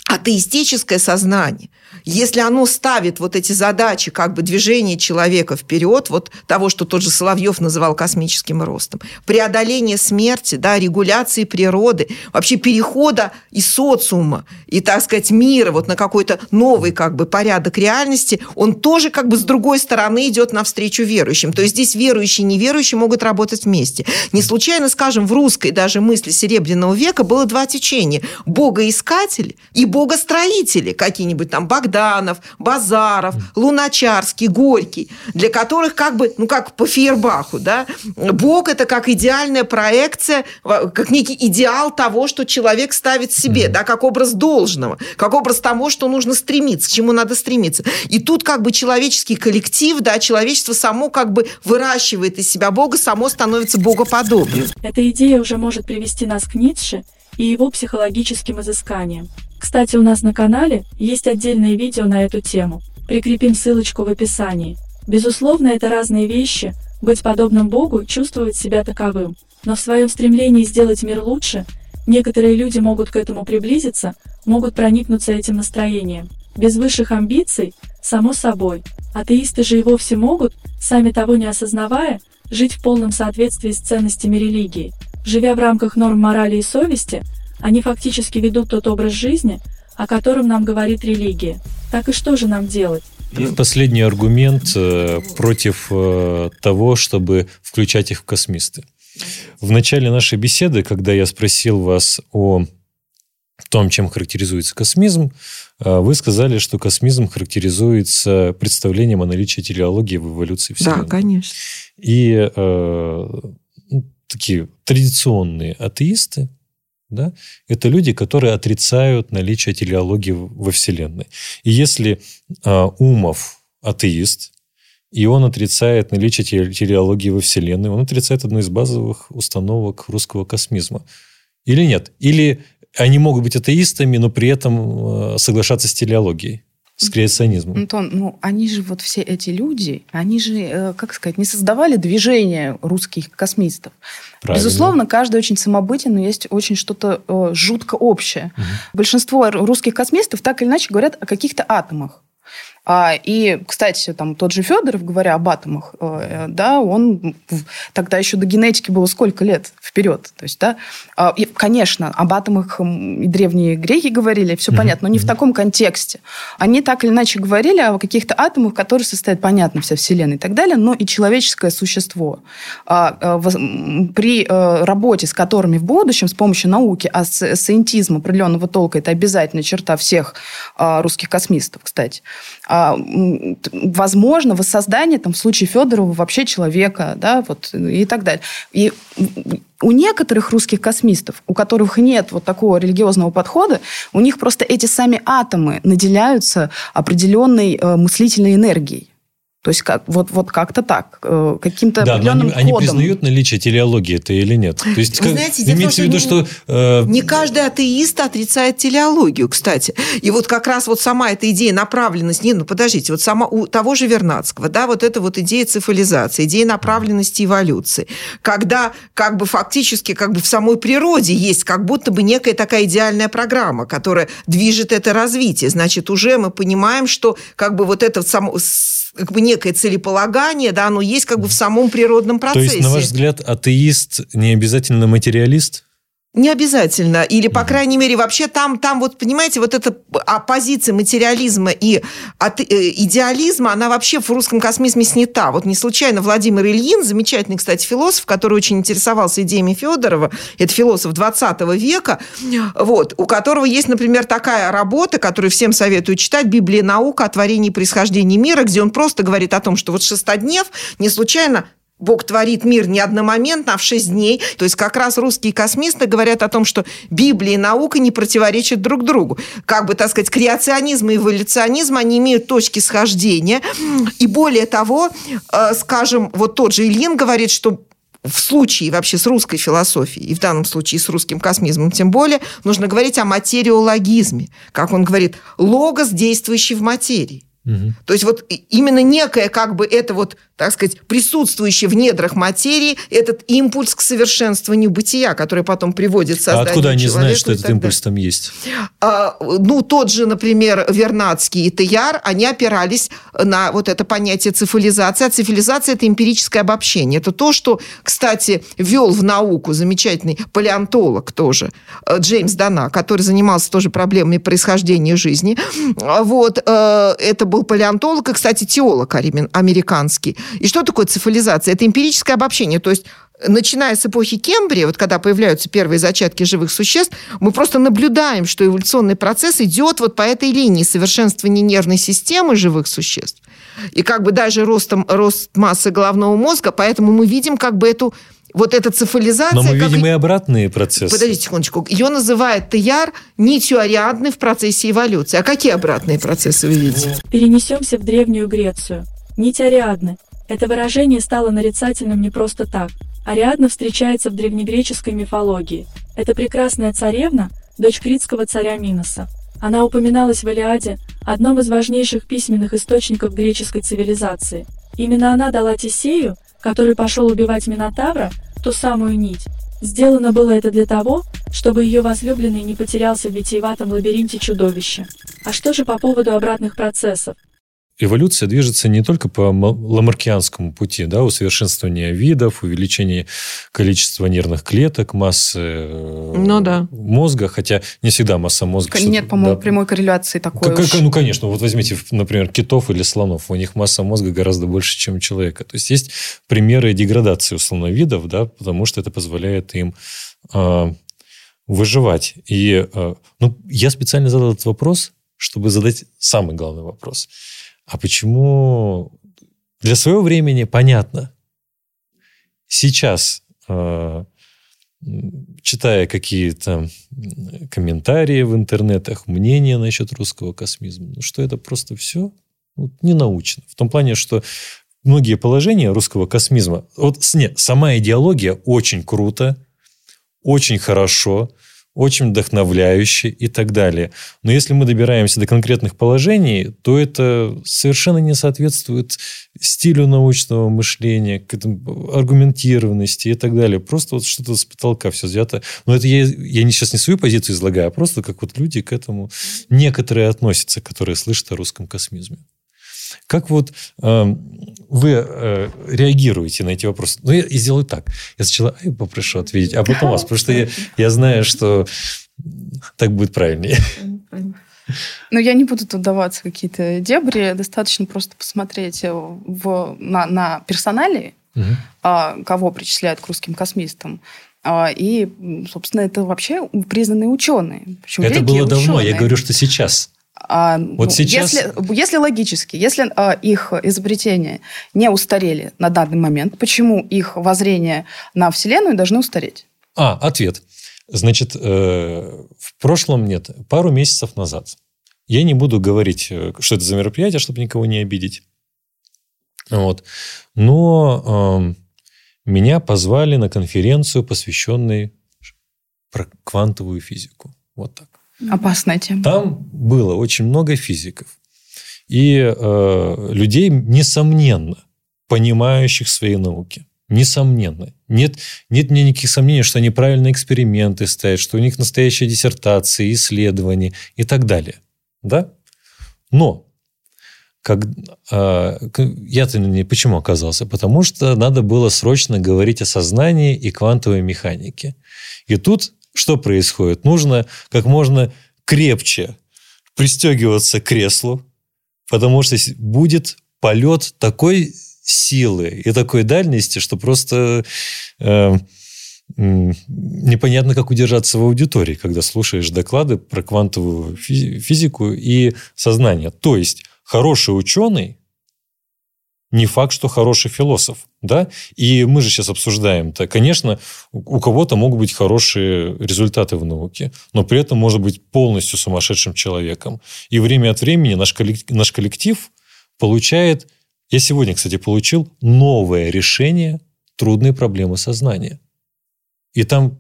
атеистическое сознание, если оно ставит вот эти задачи как бы движения человека вперед, вот того, что тот же Соловьев называл космическим ростом, преодоление смерти, да, регуляции природы, вообще перехода из социума и, так сказать, мира вот на какой-то новый как бы порядок реальности, он тоже как бы с другой стороны идет навстречу верующим. То есть здесь верующие и неверующие могут работать вместе. Не случайно, скажем, в русской даже мысли Серебряного века было два течения. Богоискатели и богостроители, какие-нибудь там Богданов, Базаров, Луначарский, Горький, для которых как бы, ну как по Фейербаху, да, Бог это как идеальная проекция, как некий идеал того, что человек ставит себе, да, как образ должного, как образ того, что нужно стремиться, к чему надо стремиться. И тут как бы человеческий коллектив, да, человечество само как бы выращивает из себя Бога, само становится богоподобным. Эта идея уже может привести нас к Ницше и его психологическим изысканиям. Кстати, у нас на канале есть отдельное видео на эту тему. Прикрепим ссылочку в описании. Безусловно, это разные вещи. Быть подобным Богу, чувствовать себя таковым. Но в своем стремлении сделать мир лучше, некоторые люди могут к этому приблизиться, могут проникнуться этим настроением. Без высших амбиций, само собой. Атеисты же и вовсе могут, сами того не осознавая, жить в полном соответствии с ценностями религии. Живя в рамках норм морали и совести, они фактически ведут тот образ жизни, о котором нам говорит религия. Так и что же нам делать? Последний аргумент э, против э, того, чтобы включать их в космисты. В начале нашей беседы, когда я спросил вас о том, чем характеризуется космизм, э, вы сказали, что космизм характеризуется представлением о наличии телеологии в эволюции Вселенной. Да, конечно. И э, такие традиционные атеисты, да, это люди, которые отрицают наличие телеологии во Вселенной. И если э, Умов атеист, и он отрицает наличие телеологии во Вселенной, он отрицает одну из базовых установок русского космизма. Или нет? Или они могут быть атеистами, но при этом э, соглашаться с телеологией? С креационизмом. Антон, ну они же вот все эти люди, они же, э, как сказать, не создавали движение русских космистов. Правильно. Безусловно, каждый очень самобытен, но есть очень что-то э, жутко общее. Угу. Большинство русских космистов так или иначе говорят о каких-то атомах. А, и, кстати, там тот же Федоров, говоря об атомах, э, да, он тогда еще до генетики было сколько лет вперед. То есть, да, а, и, конечно, об атомах и древние греки говорили, все mm-hmm. понятно, но не в таком контексте. Они так или иначе говорили о каких-то атомах, которые состоят, понятно, вся Вселенная и так далее, но и человеческое существо. А, а, при э, работе с которыми в будущем с помощью науки, а сcientизм определенного толка, это обязательная черта всех русских космистов, кстати, возможно воссоздание там, в случае Федорова вообще человека, да, вот, и так далее. И у некоторых русских космистов, у которых нет вот такого религиозного подхода, у них просто эти сами атомы наделяются определенной э, мыслительной энергией. То есть как, вот, вот как-то так, э, каким-то да, определенным но они, они признают наличие телеологии это или нет? То есть, Вы как, знаете, имеется в виду, что... Э... Не каждый атеист отрицает телеологию, кстати. И вот как раз вот сама эта идея направленности... Не, ну подождите, вот сама у того же Вернадского, да, вот эта вот идея цифализации, идея направленности эволюции, когда как бы фактически как бы в самой природе есть как будто бы некая такая идеальная программа, которая движет это развитие. Значит, уже мы понимаем, что как бы вот это само как бы некое целеполагание, да, оно есть как бы в самом природном процессе. То есть, на ваш взгляд, атеист не обязательно материалист? Не обязательно. Или, по крайней мере, вообще там, там вот, понимаете, вот эта оппозиция материализма и от, э, идеализма, она вообще в русском космизме снята. Вот не случайно Владимир Ильин, замечательный, кстати, философ, который очень интересовался идеями Федорова, это философ 20 века, вот, у которого есть, например, такая работа, которую всем советую читать, «Библия наука о творении и происхождении мира», где он просто говорит о том, что вот шестоднев не случайно Бог творит мир не одномоментно, а в шесть дней. То есть как раз русские космисты говорят о том, что Библия и наука не противоречат друг другу. Как бы, так сказать, креационизм и эволюционизм, они имеют точки схождения. И более того, э, скажем, вот тот же Ильин говорит, что в случае вообще с русской философией, и в данном случае с русским космизмом тем более, нужно говорить о материологизме. Как он говорит, логос, действующий в материи. Угу. То есть вот именно некое как бы это вот так сказать, присутствующий в недрах материи, этот импульс к совершенствованию бытия, который потом приводит к созданию А откуда они знают, что этот импульс там есть? А, ну, тот же, например, Вернадский и Теяр, они опирались на вот это понятие цифализации. А цифализация – это эмпирическое обобщение. Это то, что, кстати, вел в науку замечательный палеонтолог тоже, э, Джеймс Дана, который занимался тоже проблемами происхождения жизни. Вот, э, это был палеонтолог и, кстати, теолог американский. И что такое цифализация? Это эмпирическое обобщение. То есть начиная с эпохи Кембрия, вот когда появляются первые зачатки живых существ, мы просто наблюдаем, что эволюционный процесс идет вот по этой линии совершенствования нервной системы живых существ. И как бы даже ростом, рост массы головного мозга, поэтому мы видим как бы эту вот эта цифализация... Но мы видим и обратные процессы. Подождите секундочку. Ее называют Теяр нитью Ариадны в процессе эволюции. А какие обратные процессы вы видите? Перенесемся в Древнюю Грецию. Нить Ариадны это выражение стало нарицательным не просто так. Ариадна встречается в древнегреческой мифологии. Это прекрасная царевна, дочь критского царя Миноса. Она упоминалась в Илиаде, одном из важнейших письменных источников греческой цивилизации. Именно она дала Тесею, который пошел убивать Минотавра, ту самую нить. Сделано было это для того, чтобы ее возлюбленный не потерялся в витиеватом лабиринте чудовища. А что же по поводу обратных процессов? Эволюция движется не только по ламаркианскому пути, да, усовершенствования видов, увеличения количества нервных клеток, массы э, ну, да. мозга, хотя не всегда масса мозга... Нет, по-моему, да, прямой корреляции такой как, уж. Ну, конечно. Вот возьмите, например, китов или слонов. У них масса мозга гораздо больше, чем у человека. То есть, есть примеры деградации, условно, видов, да, потому что это позволяет им э, выживать. И э, ну, я специально задал этот вопрос, чтобы задать самый главный вопрос – а почему для своего времени понятно. Сейчас, э, читая какие-то комментарии в интернетах, мнения насчет русского космизма, ну, что это просто все ну, не научно. В том плане, что многие положения русского космизма, вот нет, сама идеология очень круто, очень хорошо, очень вдохновляюще и так далее. Но если мы добираемся до конкретных положений, то это совершенно не соответствует стилю научного мышления, к этому аргументированности и так далее. Просто вот что-то с потолка все взято. Но это я, я не, сейчас не свою позицию излагаю, а просто как вот люди к этому некоторые относятся, которые слышат о русском космизме. Как вот э, вы э, реагируете на эти вопросы? Ну, я, я сделаю так. Я сначала Ай, попрошу ответить, а потом вас, потому что я, я знаю, что так будет правильнее. Ну, я не буду тут даваться какие-то дебри. Достаточно просто посмотреть в, на, на персоналии, угу. кого причисляют к русским космистам. А, и, собственно, это вообще признанные ученые. Причем это было давно, ученые. я говорю, что сейчас. А, вот ну, сейчас... Если, если логически, если а, их изобретения не устарели на данный момент, почему их воззрение на Вселенную должны устареть? А, ответ. Значит, э, в прошлом нет, пару месяцев назад. Я не буду говорить, э, что это за мероприятие, чтобы никого не обидеть. Вот. Но э, меня позвали на конференцию, посвященную про квантовую физику. Вот так. Опасная тема. Там было очень много физиков. И э, людей, несомненно, понимающих свои науки. Несомненно. Нет, нет мне никаких сомнений, что они правильные эксперименты ставят, что у них настоящие диссертации, исследования и так далее. Да? Но как, э, я-то не почему оказался? Потому что надо было срочно говорить о сознании и квантовой механике. И тут что происходит? Нужно как можно крепче пристегиваться к креслу, потому что будет полет такой силы и такой дальности, что просто э, непонятно, как удержаться в аудитории, когда слушаешь доклады про квантовую физику и сознание. То есть хороший ученый не факт, что хороший философ. Да? И мы же сейчас обсуждаем то Конечно, у кого-то могут быть хорошие результаты в науке, но при этом может быть полностью сумасшедшим человеком. И время от времени наш коллектив, наш коллектив получает я сегодня, кстати, получил новое решение трудной проблемы сознания. И там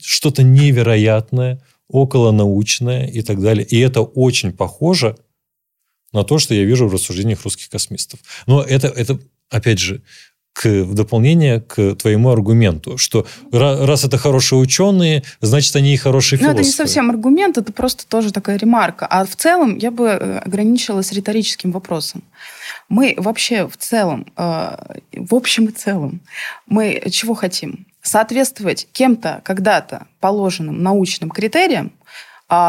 что-то невероятное, околонаучное и так далее. И это очень похоже на то, что я вижу в рассуждениях русских космистов. Но это, это опять же, к, в дополнение к твоему аргументу, что раз это хорошие ученые, значит, они и хорошие философы. Ну, это не совсем аргумент, это просто тоже такая ремарка. А в целом я бы э, ограничилась риторическим вопросом. Мы вообще в целом, э, в общем и целом, мы чего хотим? Соответствовать кем-то когда-то положенным научным критериям,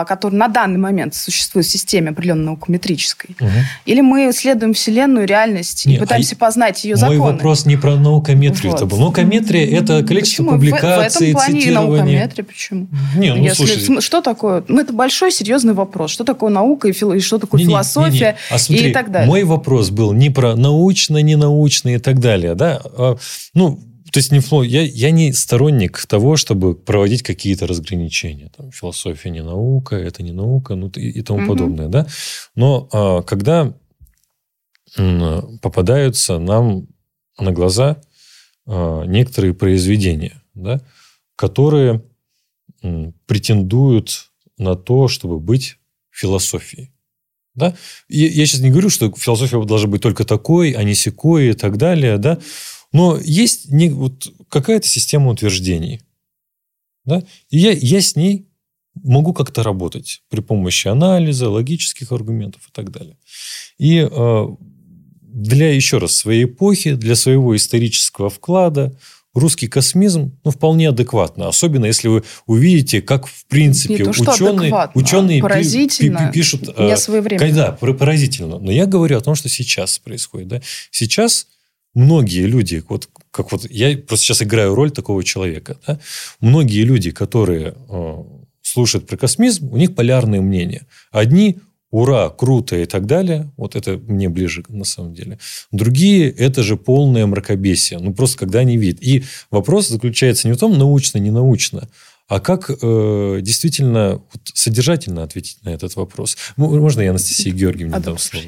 который на данный момент существует в системе определенной наукометрической, угу. или мы исследуем Вселенную, реальность Нет, и пытаемся а познать ее законы. Мой вопрос не про наукометрию вот. это был. Наукометрия – это количество почему? публикаций, в, в этом плане цитирования. наукометрия. Почему? Не, ну, Если, слушай. Что такое? Ну, это большой серьезный вопрос. Что такое наука и, фил... и что такое не, философия не, не, не. А смотри, и так далее. Мой вопрос был не про научно, не научно и так далее. Да? А, ну, то есть не фло, я, я не сторонник того, чтобы проводить какие-то разграничения. Там, философия не наука, это не наука, ну и, и тому угу. подобное. Да? Но а, когда попадаются нам на глаза а, некоторые произведения, да, которые претендуют на то, чтобы быть философией. Да? И я сейчас не говорю, что философия должна быть только такой, а не секой и так далее. Да? Но есть не, вот какая-то система утверждений. Да? И я, я с ней могу как-то работать при помощи анализа, логических аргументов и так далее. И э, для, еще раз, своей эпохи, для своего исторического вклада русский космизм ну, вполне адекватно. Особенно, если вы увидите, как, в принципе, Не ученые, ученые поразительно, пи, пишут... Не своевременно. Да, поразительно. Но я говорю о том, что сейчас происходит. Да? Сейчас многие люди, вот как вот я просто сейчас играю роль такого человека, да, многие люди, которые э, слушают про космизм, у них полярные мнения. Одни ура, круто и так далее. Вот это мне ближе на самом деле. Другие – это же полное мракобесие. Ну, просто когда они видят. И вопрос заключается не в том, научно, не научно, а как э, действительно вот, содержательно ответить на этот вопрос? Можно я Анастасии Георгиевне дам слово?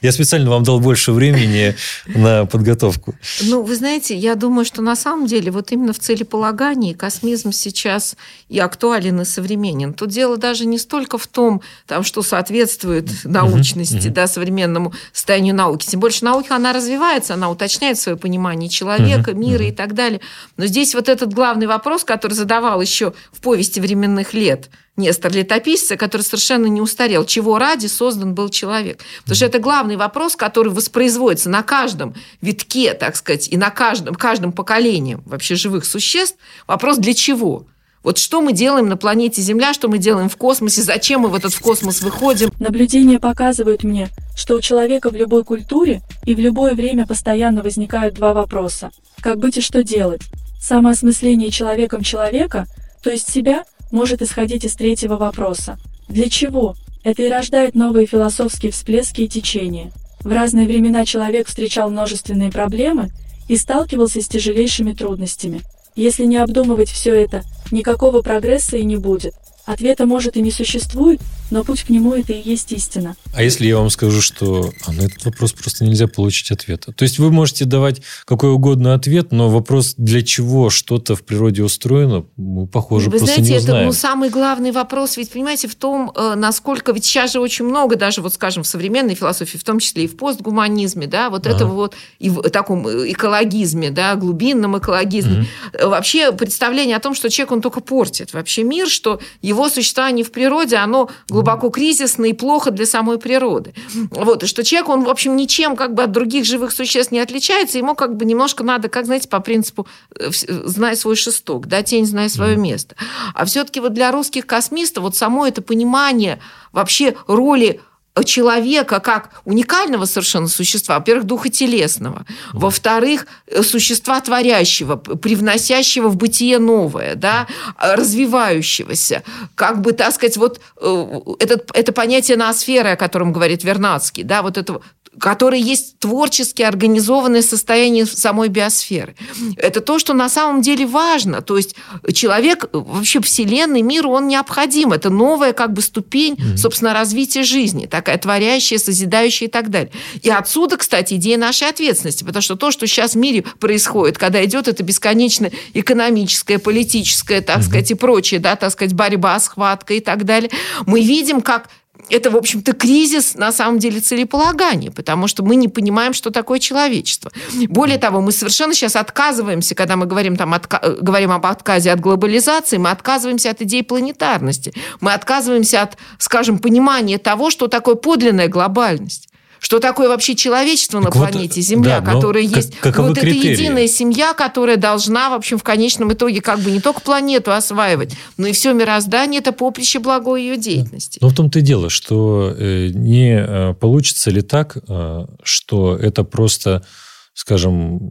Я специально вам дал больше времени на подготовку. Ну, вы знаете, я думаю, что на самом деле вот именно в целеполагании космизм сейчас и актуален, и современен. Тут дело даже не столько в том, там, что соответствует научности, да, современному состоянию науки. Тем больше наука, она развивается, она уточняет свое понимание человека, мира и так далее. Но здесь вот этот главный вопрос, который задавал еще в повести временных лет Нестор Летописца, который совершенно не устарел. Чего ради создан был человек? Потому что это главный вопрос, который воспроизводится на каждом витке, так сказать, и на каждом, каждом поколении вообще живых существ. Вопрос для чего? Вот что мы делаем на планете Земля, что мы делаем в космосе, зачем мы в этот в космос выходим. Наблюдения показывают мне, что у человека в любой культуре и в любое время постоянно возникают два вопроса. Как быть и что делать? Самоосмысление человеком человека, то есть себя, может исходить из третьего вопроса. Для чего? Это и рождает новые философские всплески и течения. В разные времена человек встречал множественные проблемы и сталкивался с тяжелейшими трудностями. Если не обдумывать все это, никакого прогресса и не будет. Ответа может и не существует, но путь к нему это и есть истина. А если я вам скажу, что а на этот вопрос просто нельзя получить ответа? То есть вы можете давать какой угодно ответ, но вопрос, для чего что-то в природе устроено, мы, похоже, Вы просто знаете, не это узнаем. ну, самый главный вопрос, ведь, понимаете, в том, э, насколько... Ведь сейчас же очень много, даже, вот скажем, в современной философии, в том числе и в постгуманизме, да, вот Ага. этого вот, и в таком э, экологизме, да, глубинном экологизме, э, вообще представление о том, что человек, он только портит вообще мир, что его существование в природе, оно глубоко кризисно и плохо для самой природы. Вот, и что человек, он, в общем, ничем как бы от других живых существ не отличается, ему как бы немножко надо, как, знаете, по принципу э, «знай свой шесток», да, тень, знай свое место. А все-таки вот для русских космистов вот само это понимание вообще роли человека как уникального совершенно существа, во-первых, духотелесного, во-вторых, э, существа творящего, привносящего в бытие новое, да, э, развивающегося, как бы, так сказать, вот э, этот, это понятие ноосферы, о котором говорит Вернадский, да, вот этого которое есть творчески организованное состояние самой биосферы. Это то, что на самом деле важно. То есть человек, вообще Вселенной, миру, он необходим. Это новая как бы ступень, собственно, развития жизни, такая творящая, созидающая и так далее. И отсюда, кстати, идея нашей ответственности, потому что то, что сейчас в мире происходит, когда идет это бесконечная экономическая, политическая, так сказать, и прочее, да, так сказать, борьба, схватка и так далее, мы видим, как это, в общем-то, кризис, на самом деле, целеполагания, потому что мы не понимаем, что такое человечество. Более того, мы совершенно сейчас отказываемся, когда мы говорим, там, отка- говорим об отказе от глобализации, мы отказываемся от идеи планетарности, мы отказываемся от, скажем, понимания того, что такое подлинная глобальность. Что такое вообще человечество на Так вот, планете Земля, да, которое есть вот критерии? единая семья, которая должна, в общем, в конечном итоге как бы не только планету осваивать, но и все мироздание, это поприще благой ее деятельности. Но в том-то и дело, что э, не э, получится ли так, э, что это просто, скажем,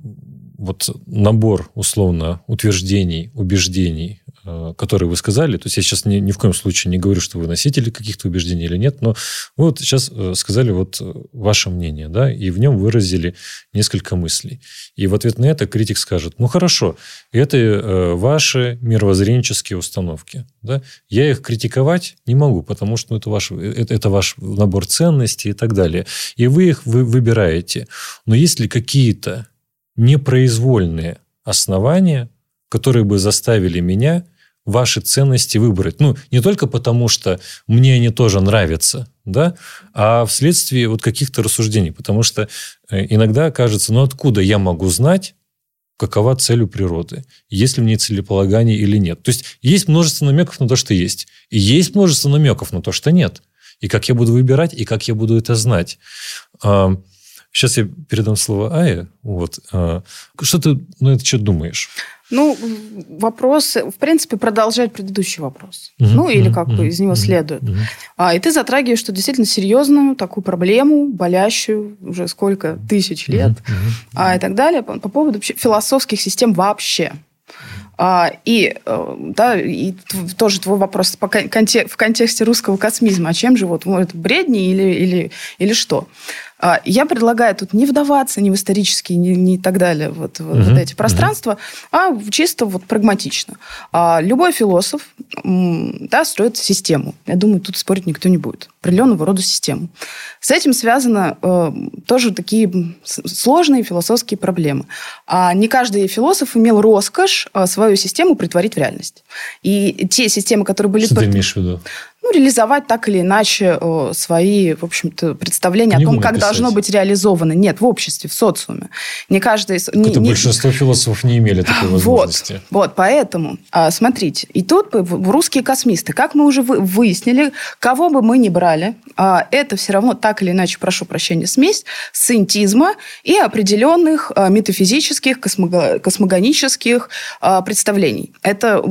вот набор условно утверждений, убеждений, э, которые вы сказали. То есть я сейчас ни, ни в коем случае не говорю, что вы носители каких-то убеждений или нет, но вы вот сейчас э, сказали вот э, ваше мнение, да, и в нем выразили несколько мыслей. И в ответ на это критик скажет, ну хорошо, это э, ваши мировоззренческие установки, да, я их критиковать не могу, потому что ну, это, ваш, это, это ваш набор ценностей и так далее. И вы их вы выбираете. Но есть ли какие-то непроизвольные основания, которые бы заставили меня ваши ценности выбрать. Ну, не только потому, что мне они тоже нравятся, да, а вследствие вот каких-то рассуждений. Потому что э, иногда кажется, ну, откуда я могу знать, какова цель у природы, есть ли в ней целеполагание или нет. То есть есть множество намеков на то, что есть. И есть множество намеков на то, что нет. И как я буду выбирать, и как я буду это знать. Сейчас я передам слово Ае. Вот. А, Что ты на этот счет думаешь? Ну, вопрос, в принципе, продолжает предыдущий вопрос. Мгм, ну, или как бы мгм, из него мгм, следует. мгм. А, и ты затрагиваешь, что действительно серьезную такую проблему, болящую уже сколько тысяч лет, мгм. а, и так далее, по, по поводу философских систем вообще. А, и, э, да, и тоже твой вопрос по кон- конте- в контексте русского космизма. А чем же вот ну, это бредни или, или, или что? А, Я предлагаю тут не вдаваться ни в исторические, ни, ни так далее, вот, вот Мгм, эти пространства, а чисто вот прагматично. А, Любой философ да, строит систему. Я думаю, тут спорить никто не будет. Определенного рода систему. С этим связаны э, тоже такие сложные философские проблемы. А не каждый философ имел роскошь э, свою систему притворить в реальность. И те системы, которые были... Что ты имеешь в виду? Ну, реализовать так или иначе э, свои, в общем-то, представления Книгу о том, как написать. должно быть реализовано. Нет, в обществе, в социуме. Не каждый... не- не- большинство философов не имели такой вот, возможности. вот, поэтому, а, смотрите, и тут русские космисты, как мы уже вы- выяснили, кого бы мы ни брали, а, это все равно так или иначе, прошу прощения, смесь сcientизма и определенных а, метафизических, космого- космогонических представлений. Это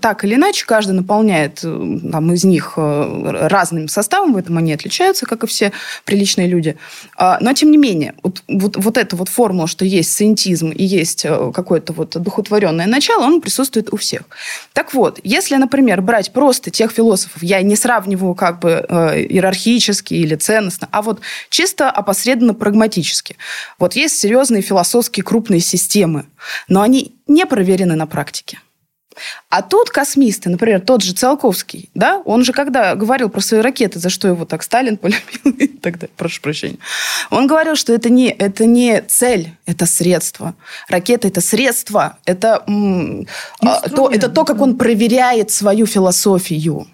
так или иначе каждый наполняет э, там, из них э, разным составом, в этом они отличаются, как и все приличные люди. А, Но, тем не менее, вот, вот, вот эта вот формула, что есть сcientизм и есть э, какое-то вот одухотворенное начало, он присутствует у всех. Так вот, если, например, брать просто тех философов, я не сравниваю как бы э, иерархически или ценностно, а вот чисто опосредованно прагматически. Вот есть серьезные философские крупные системы, но они не проверены на практике. А тут космисты, например, тот же Циолковский, да, он же когда говорил про свои ракеты, за что его так Сталин полюбил и так далее, прошу прощения, он говорил, что это не, это не цель, это средство. Ракета – это средство, это, а, то, это то, как он проверяет свою философию.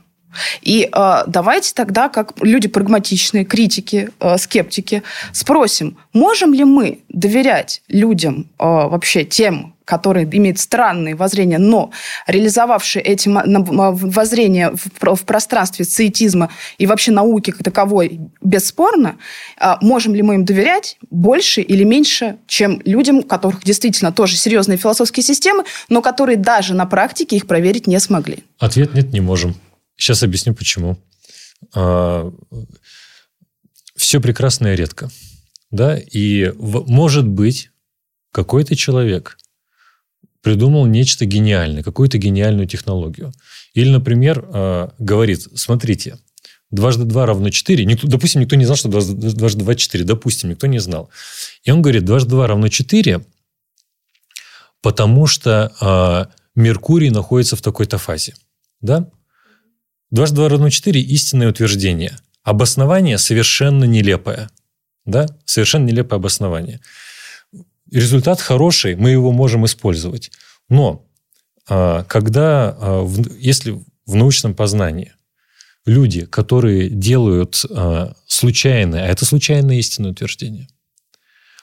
И э, давайте тогда, как люди прагматичные, критики, э, скептики, спросим, можем ли мы доверять людям э, вообще тем, которые имеют странные воззрения, но реализовавшие эти воззрения в, про- в пространстве сциентизма и вообще науки как таковой бесспорно, э, можем ли мы им доверять больше или меньше, чем людям, у которых действительно тоже серьезные философские системы, но которые даже на практике их проверить не смогли? Ответ нет, не можем. Сейчас объясню, почему. Все прекрасно и редко. Да? И может быть, какой-то человек придумал нечто гениальное, какую-то гениальную технологию. Или, например, э, говорит, смотрите, дважды два равно 4. Никто, допустим, никто не знал, что дважды два 4. Допустим, никто не знал. И он говорит, дважды два равно 4, потому что э, Меркурий находится в такой-то фазе. Да? Дважды два равно 4 – истинное утверждение. Обоснование совершенно нелепое. Да? Совершенно нелепое обоснование. Результат хороший, мы его можем использовать. Но а, когда, а, если в научном познании люди, которые делают а, случайное, а это случайное истинное утверждение,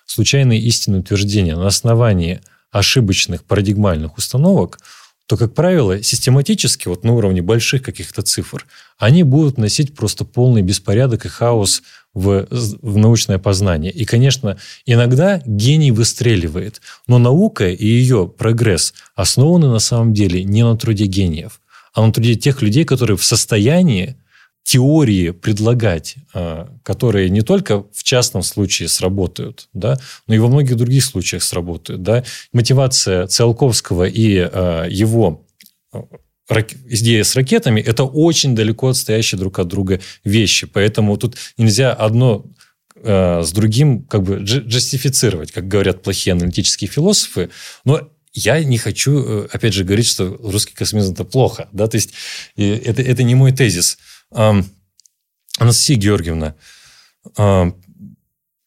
случайные истинные утверждения на основании ошибочных парадигмальных установок, то, как правило, систематически, вот на уровне больших каких-то цифр, они будут носить просто полный беспорядок и хаос в, в научное познание. И, конечно, иногда гений выстреливает, но наука и ее прогресс основаны на самом деле не на труде гениев, а на труде тех людей, которые в состоянии теории предлагать, а, которые не только в частном случае сработают, да, но и во многих других случаях сработают. Да. Мотивация Циолковского и а, его а, идея с ракетами – это очень далеко отстоящие друг от друга вещи. Поэтому тут нельзя одно э, с другим как бы джастифицировать, как говорят плохие аналитические философы. Но я не хочу, э, опять же, говорить, что русский космизм – это плохо. Да? То есть и это, это не мой тезис. Анастасия Георгиевна,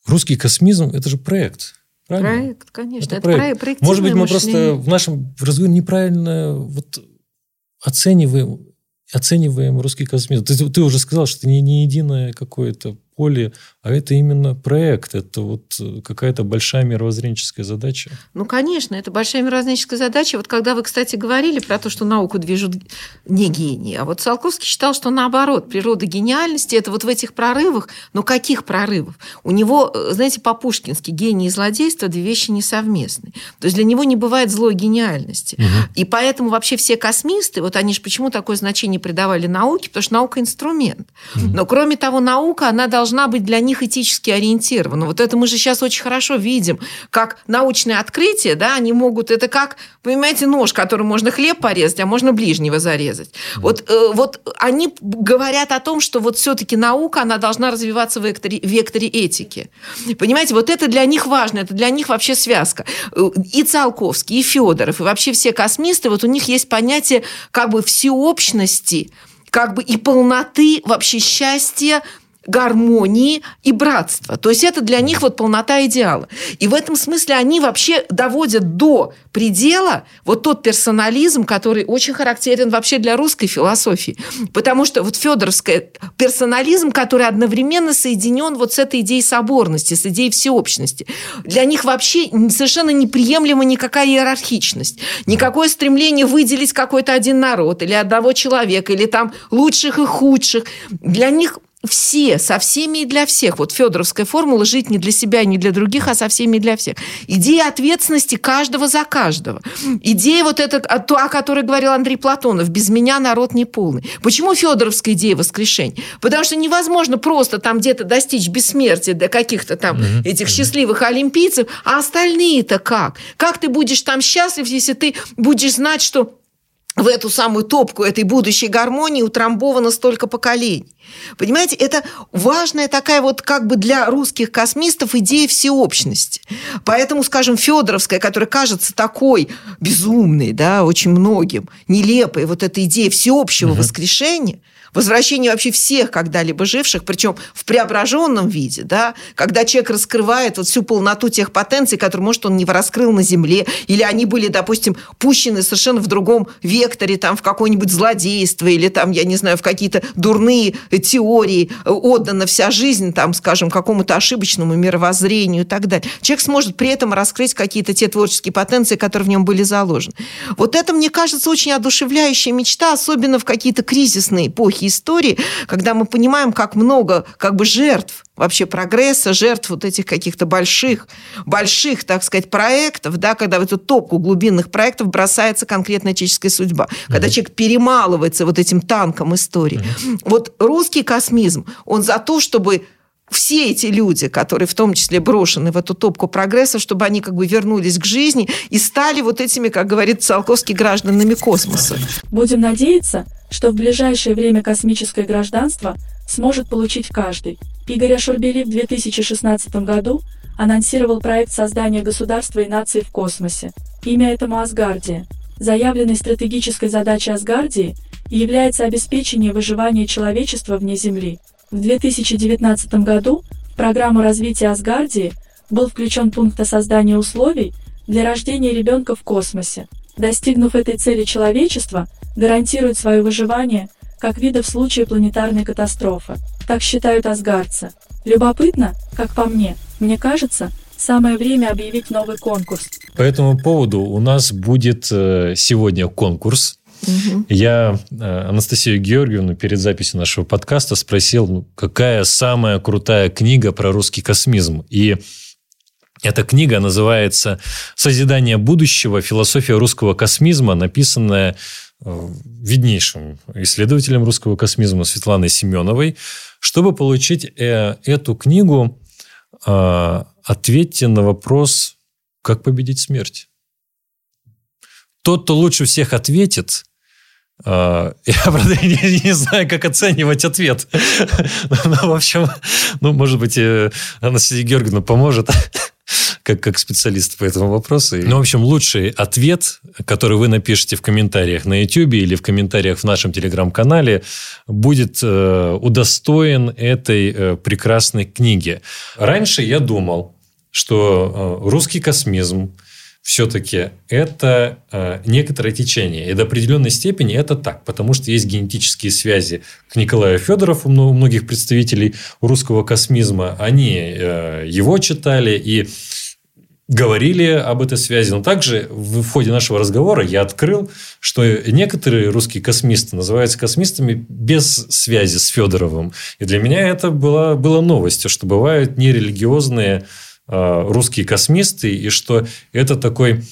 русский космизм – это же проект. Правильно? Проект, конечно. Это Это, проект. проект. Может быть, мы мышление. просто в нашем разговоре неправильно вот оцениваем, оцениваем русский космизм. Ты, ты уже сказал, что это не, не единое какое-то поле, а это именно проект, это вот э, какая-то большая мировоззренческая задача. Ну, конечно, это большая мировоззренческая задача. Вот когда вы, кстати, говорили про то, что науку движут не гении, а вот Циолковский считал, что наоборот, природа гениальности – это вот в этих прорывах. Но каких прорывов? У него, э, знаете, по-пушкински гений и злодейство – две вещи несовместные. То есть для него не бывает злой гениальности. И поэтому вообще все космисты, вот они же почему такое значение придавали науке? Потому что наука – инструмент. Но кроме того, наука, она должна быть для них этически ориентирована. Вот это мы же сейчас очень хорошо видим, как научные открытия, да, они могут, это как, понимаете, нож, которым можно хлеб порезать, а можно ближнего зарезать. Вот, э, вот они говорят о том, что вот все-таки наука, она должна развиваться в векторе, в векторе этики. Понимаете, вот это для них важно, это для них вообще связка. Э, И Циолковский, и Федоров, и вообще все космисты, вот у них есть понятие как бы всеобщности, как бы и полноты вообще счастья гармонии и братства. То есть это для них вот полнота идеала. И в этом смысле они вообще доводят до предела вот тот персонализм, который очень характерен вообще для русской философии. Потому что вот Федоровская персонализм, который одновременно соединен вот с этой идеей соборности, с идеей всеобщности. Для них вообще совершенно неприемлема никакая иерархичность, никакое стремление выделить какой-то один народ или одного человека, или там лучших и худших. Для них все, со всеми и для всех. Вот Федоровская формула «жить не для себя не для других, а со всеми и для всех». Идея ответственности каждого за каждого. Идея вот эта, то, о которой говорил Андрей Платонов, «без меня народ не полный». Почему Федоровская идея воскрешения? Потому что невозможно просто там где-то достичь бессмертия до каких-то там mm-hmm. этих счастливых олимпийцев, а остальные-то как? Как ты будешь там счастлив, если ты будешь знать, что в эту самую топку этой будущей гармонии утрамбовано столько поколений. Понимаете, это важная такая вот как бы для русских космистов идея всеобщности. Поэтому, скажем, Федоровская, которая кажется такой безумной, да, очень многим, нелепой, вот эта идея всеобщего угу. воскрешения – возвращение вообще всех когда-либо живших, причем в преображенном виде, да, когда человек раскрывает вот всю полноту тех потенций, которые, может, он не раскрыл на Земле, или они были, допустим, пущены совершенно в другом векторе, там, в какое-нибудь злодейство, или там, я не знаю, в какие-то дурные теории, отдана вся жизнь, там, скажем, какому-то ошибочному мировоззрению и так далее. Человек сможет при этом раскрыть какие-то те творческие потенции, которые в нем были заложены. Вот это, мне кажется, очень одушевляющая мечта, особенно в какие-то кризисные эпохи истории, когда мы понимаем, как много как бы жертв вообще прогресса, жертв вот этих каких-то больших, больших, так сказать, проектов, да, когда в эту топку глубинных проектов бросается конкретная человеческая судьба, mm-hmm. когда человек перемалывается вот этим танком истории. Mm-hmm. Вот русский космизм, он за то, чтобы все эти люди, которые в том числе брошены в эту топку прогресса, чтобы они как бы вернулись к жизни и стали вот этими, как говорит Циолковский, гражданами космоса. Будем надеяться, что в ближайшее время космическое гражданство сможет получить каждый. Игорь Ашурбели в 2016 году анонсировал проект создания государства и нации в космосе. Имя этому Асгардия. Заявленной стратегической задачей Асгардии является обеспечение выживания человечества вне Земли – в 2019 году в программу развития Асгардии был включен пункт о создании условий для рождения ребенка в космосе. Достигнув этой цели человечество гарантирует свое выживание как вида в случае планетарной катастрофы. Так считают асгардцы. Любопытно, как по мне, мне кажется, самое время объявить новый конкурс. По этому поводу у нас будет э, сегодня конкурс Угу. Я э, Анастасию Георгиевну перед записью нашего подкаста спросил, ну, какая самая крутая книга про русский космизм. И эта книга называется «Созидание будущего. Философия русского космизма», написанная э, виднейшим исследователем русского космизма Светланой Семеновой. Чтобы получить э, эту книгу, ответьте на вопрос, как победить смерть тот, кто лучше всех ответит, а, я, правда, не, не знаю, как оценивать ответ. Ну, в общем, ну, может быть, Анастасия Георгиевна поможет как, как специалист по этому вопросу. Ну, в общем, лучший ответ, который вы напишите в комментариях на YouTube или в комментариях в нашем телеграм-канале, будет э, удостоен этой э, прекрасной книги. Раньше я думал, что э, русский космизм – все-таки это э, некоторое течение. И до определенной степени это так, потому что есть генетические связи к Николаю Федорову у многих представителей русского космизма. Они э, его читали и говорили об этой связи. Но также в ходе нашего разговора я открыл, что некоторые русские космисты называются космистами без связи с Федоровым. И для меня это было, было новостью, что бывают нерелигиозные русские космисты, и что это такой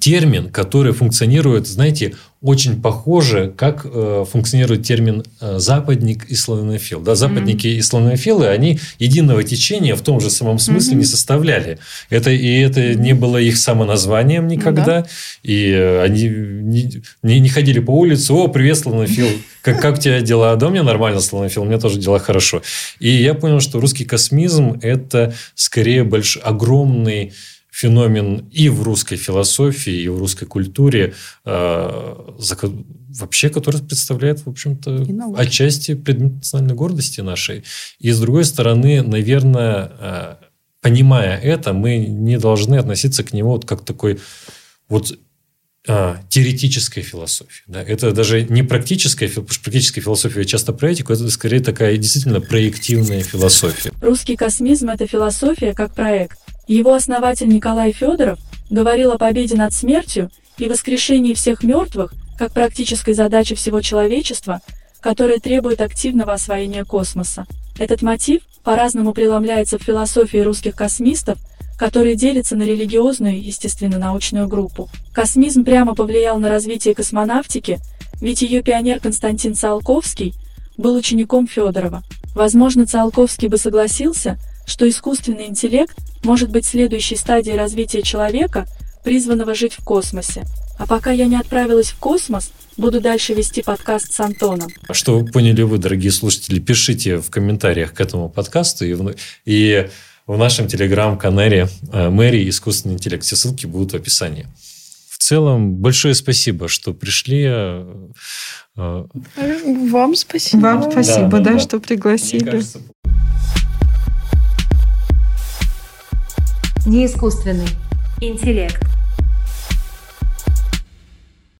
термин, который функционирует, знаете, очень похоже, как э, функционирует термин э, западник и славянофил. Да, западники mm-hmm. и славянофилы, они единого течения в том же самом смысле mm-hmm. не составляли. Это, и это не было их самоназванием никогда. Mm-hmm. И они не, не, не ходили по улице, о, привет, славянофил, как, как у тебя дела? Да, у меня нормально, славянофил, у меня тоже дела хорошо. И я понял, что русский космизм – это скорее большой, огромный феномен и в русской философии, и в русской культуре, э, вообще, который представляет, в общем-то, отчасти предмет национальной гордости нашей. И с другой стороны, наверное, э, понимая это, мы не должны относиться к нему вот как такой вот а, теоретической философии. Да? Это даже не практическая, потому что практическая философия часто про этику, это скорее такая действительно проективная философия. Русский космизм – это философия как проект. Его основатель Николай Федоров говорил о победе над смертью и воскрешении всех мертвых как практической задаче всего человечества, которая требует активного освоения космоса. Этот мотив по-разному преломляется в философии русских космистов – который делится на религиозную и естественно-научную группу. Космизм прямо повлиял на развитие космонавтики, ведь ее пионер Константин Циолковский был учеником Федорова. Возможно, Циолковский бы согласился, что искусственный интеллект может быть следующей стадией развития человека, призванного жить в космосе. А пока я не отправилась в космос, буду дальше вести подкаст с Антоном. А что вы поняли вы, дорогие слушатели, пишите в комментариях к этому подкасту и, и в нашем телеграм-канале э, Мэри искусственный интеллект. Все ссылки будут в описании. В целом, большое спасибо, что пришли. Э, э, Вам спасибо. Вам спасибо, да, да, да. что пригласили. Кажется... Не искусственный интеллект.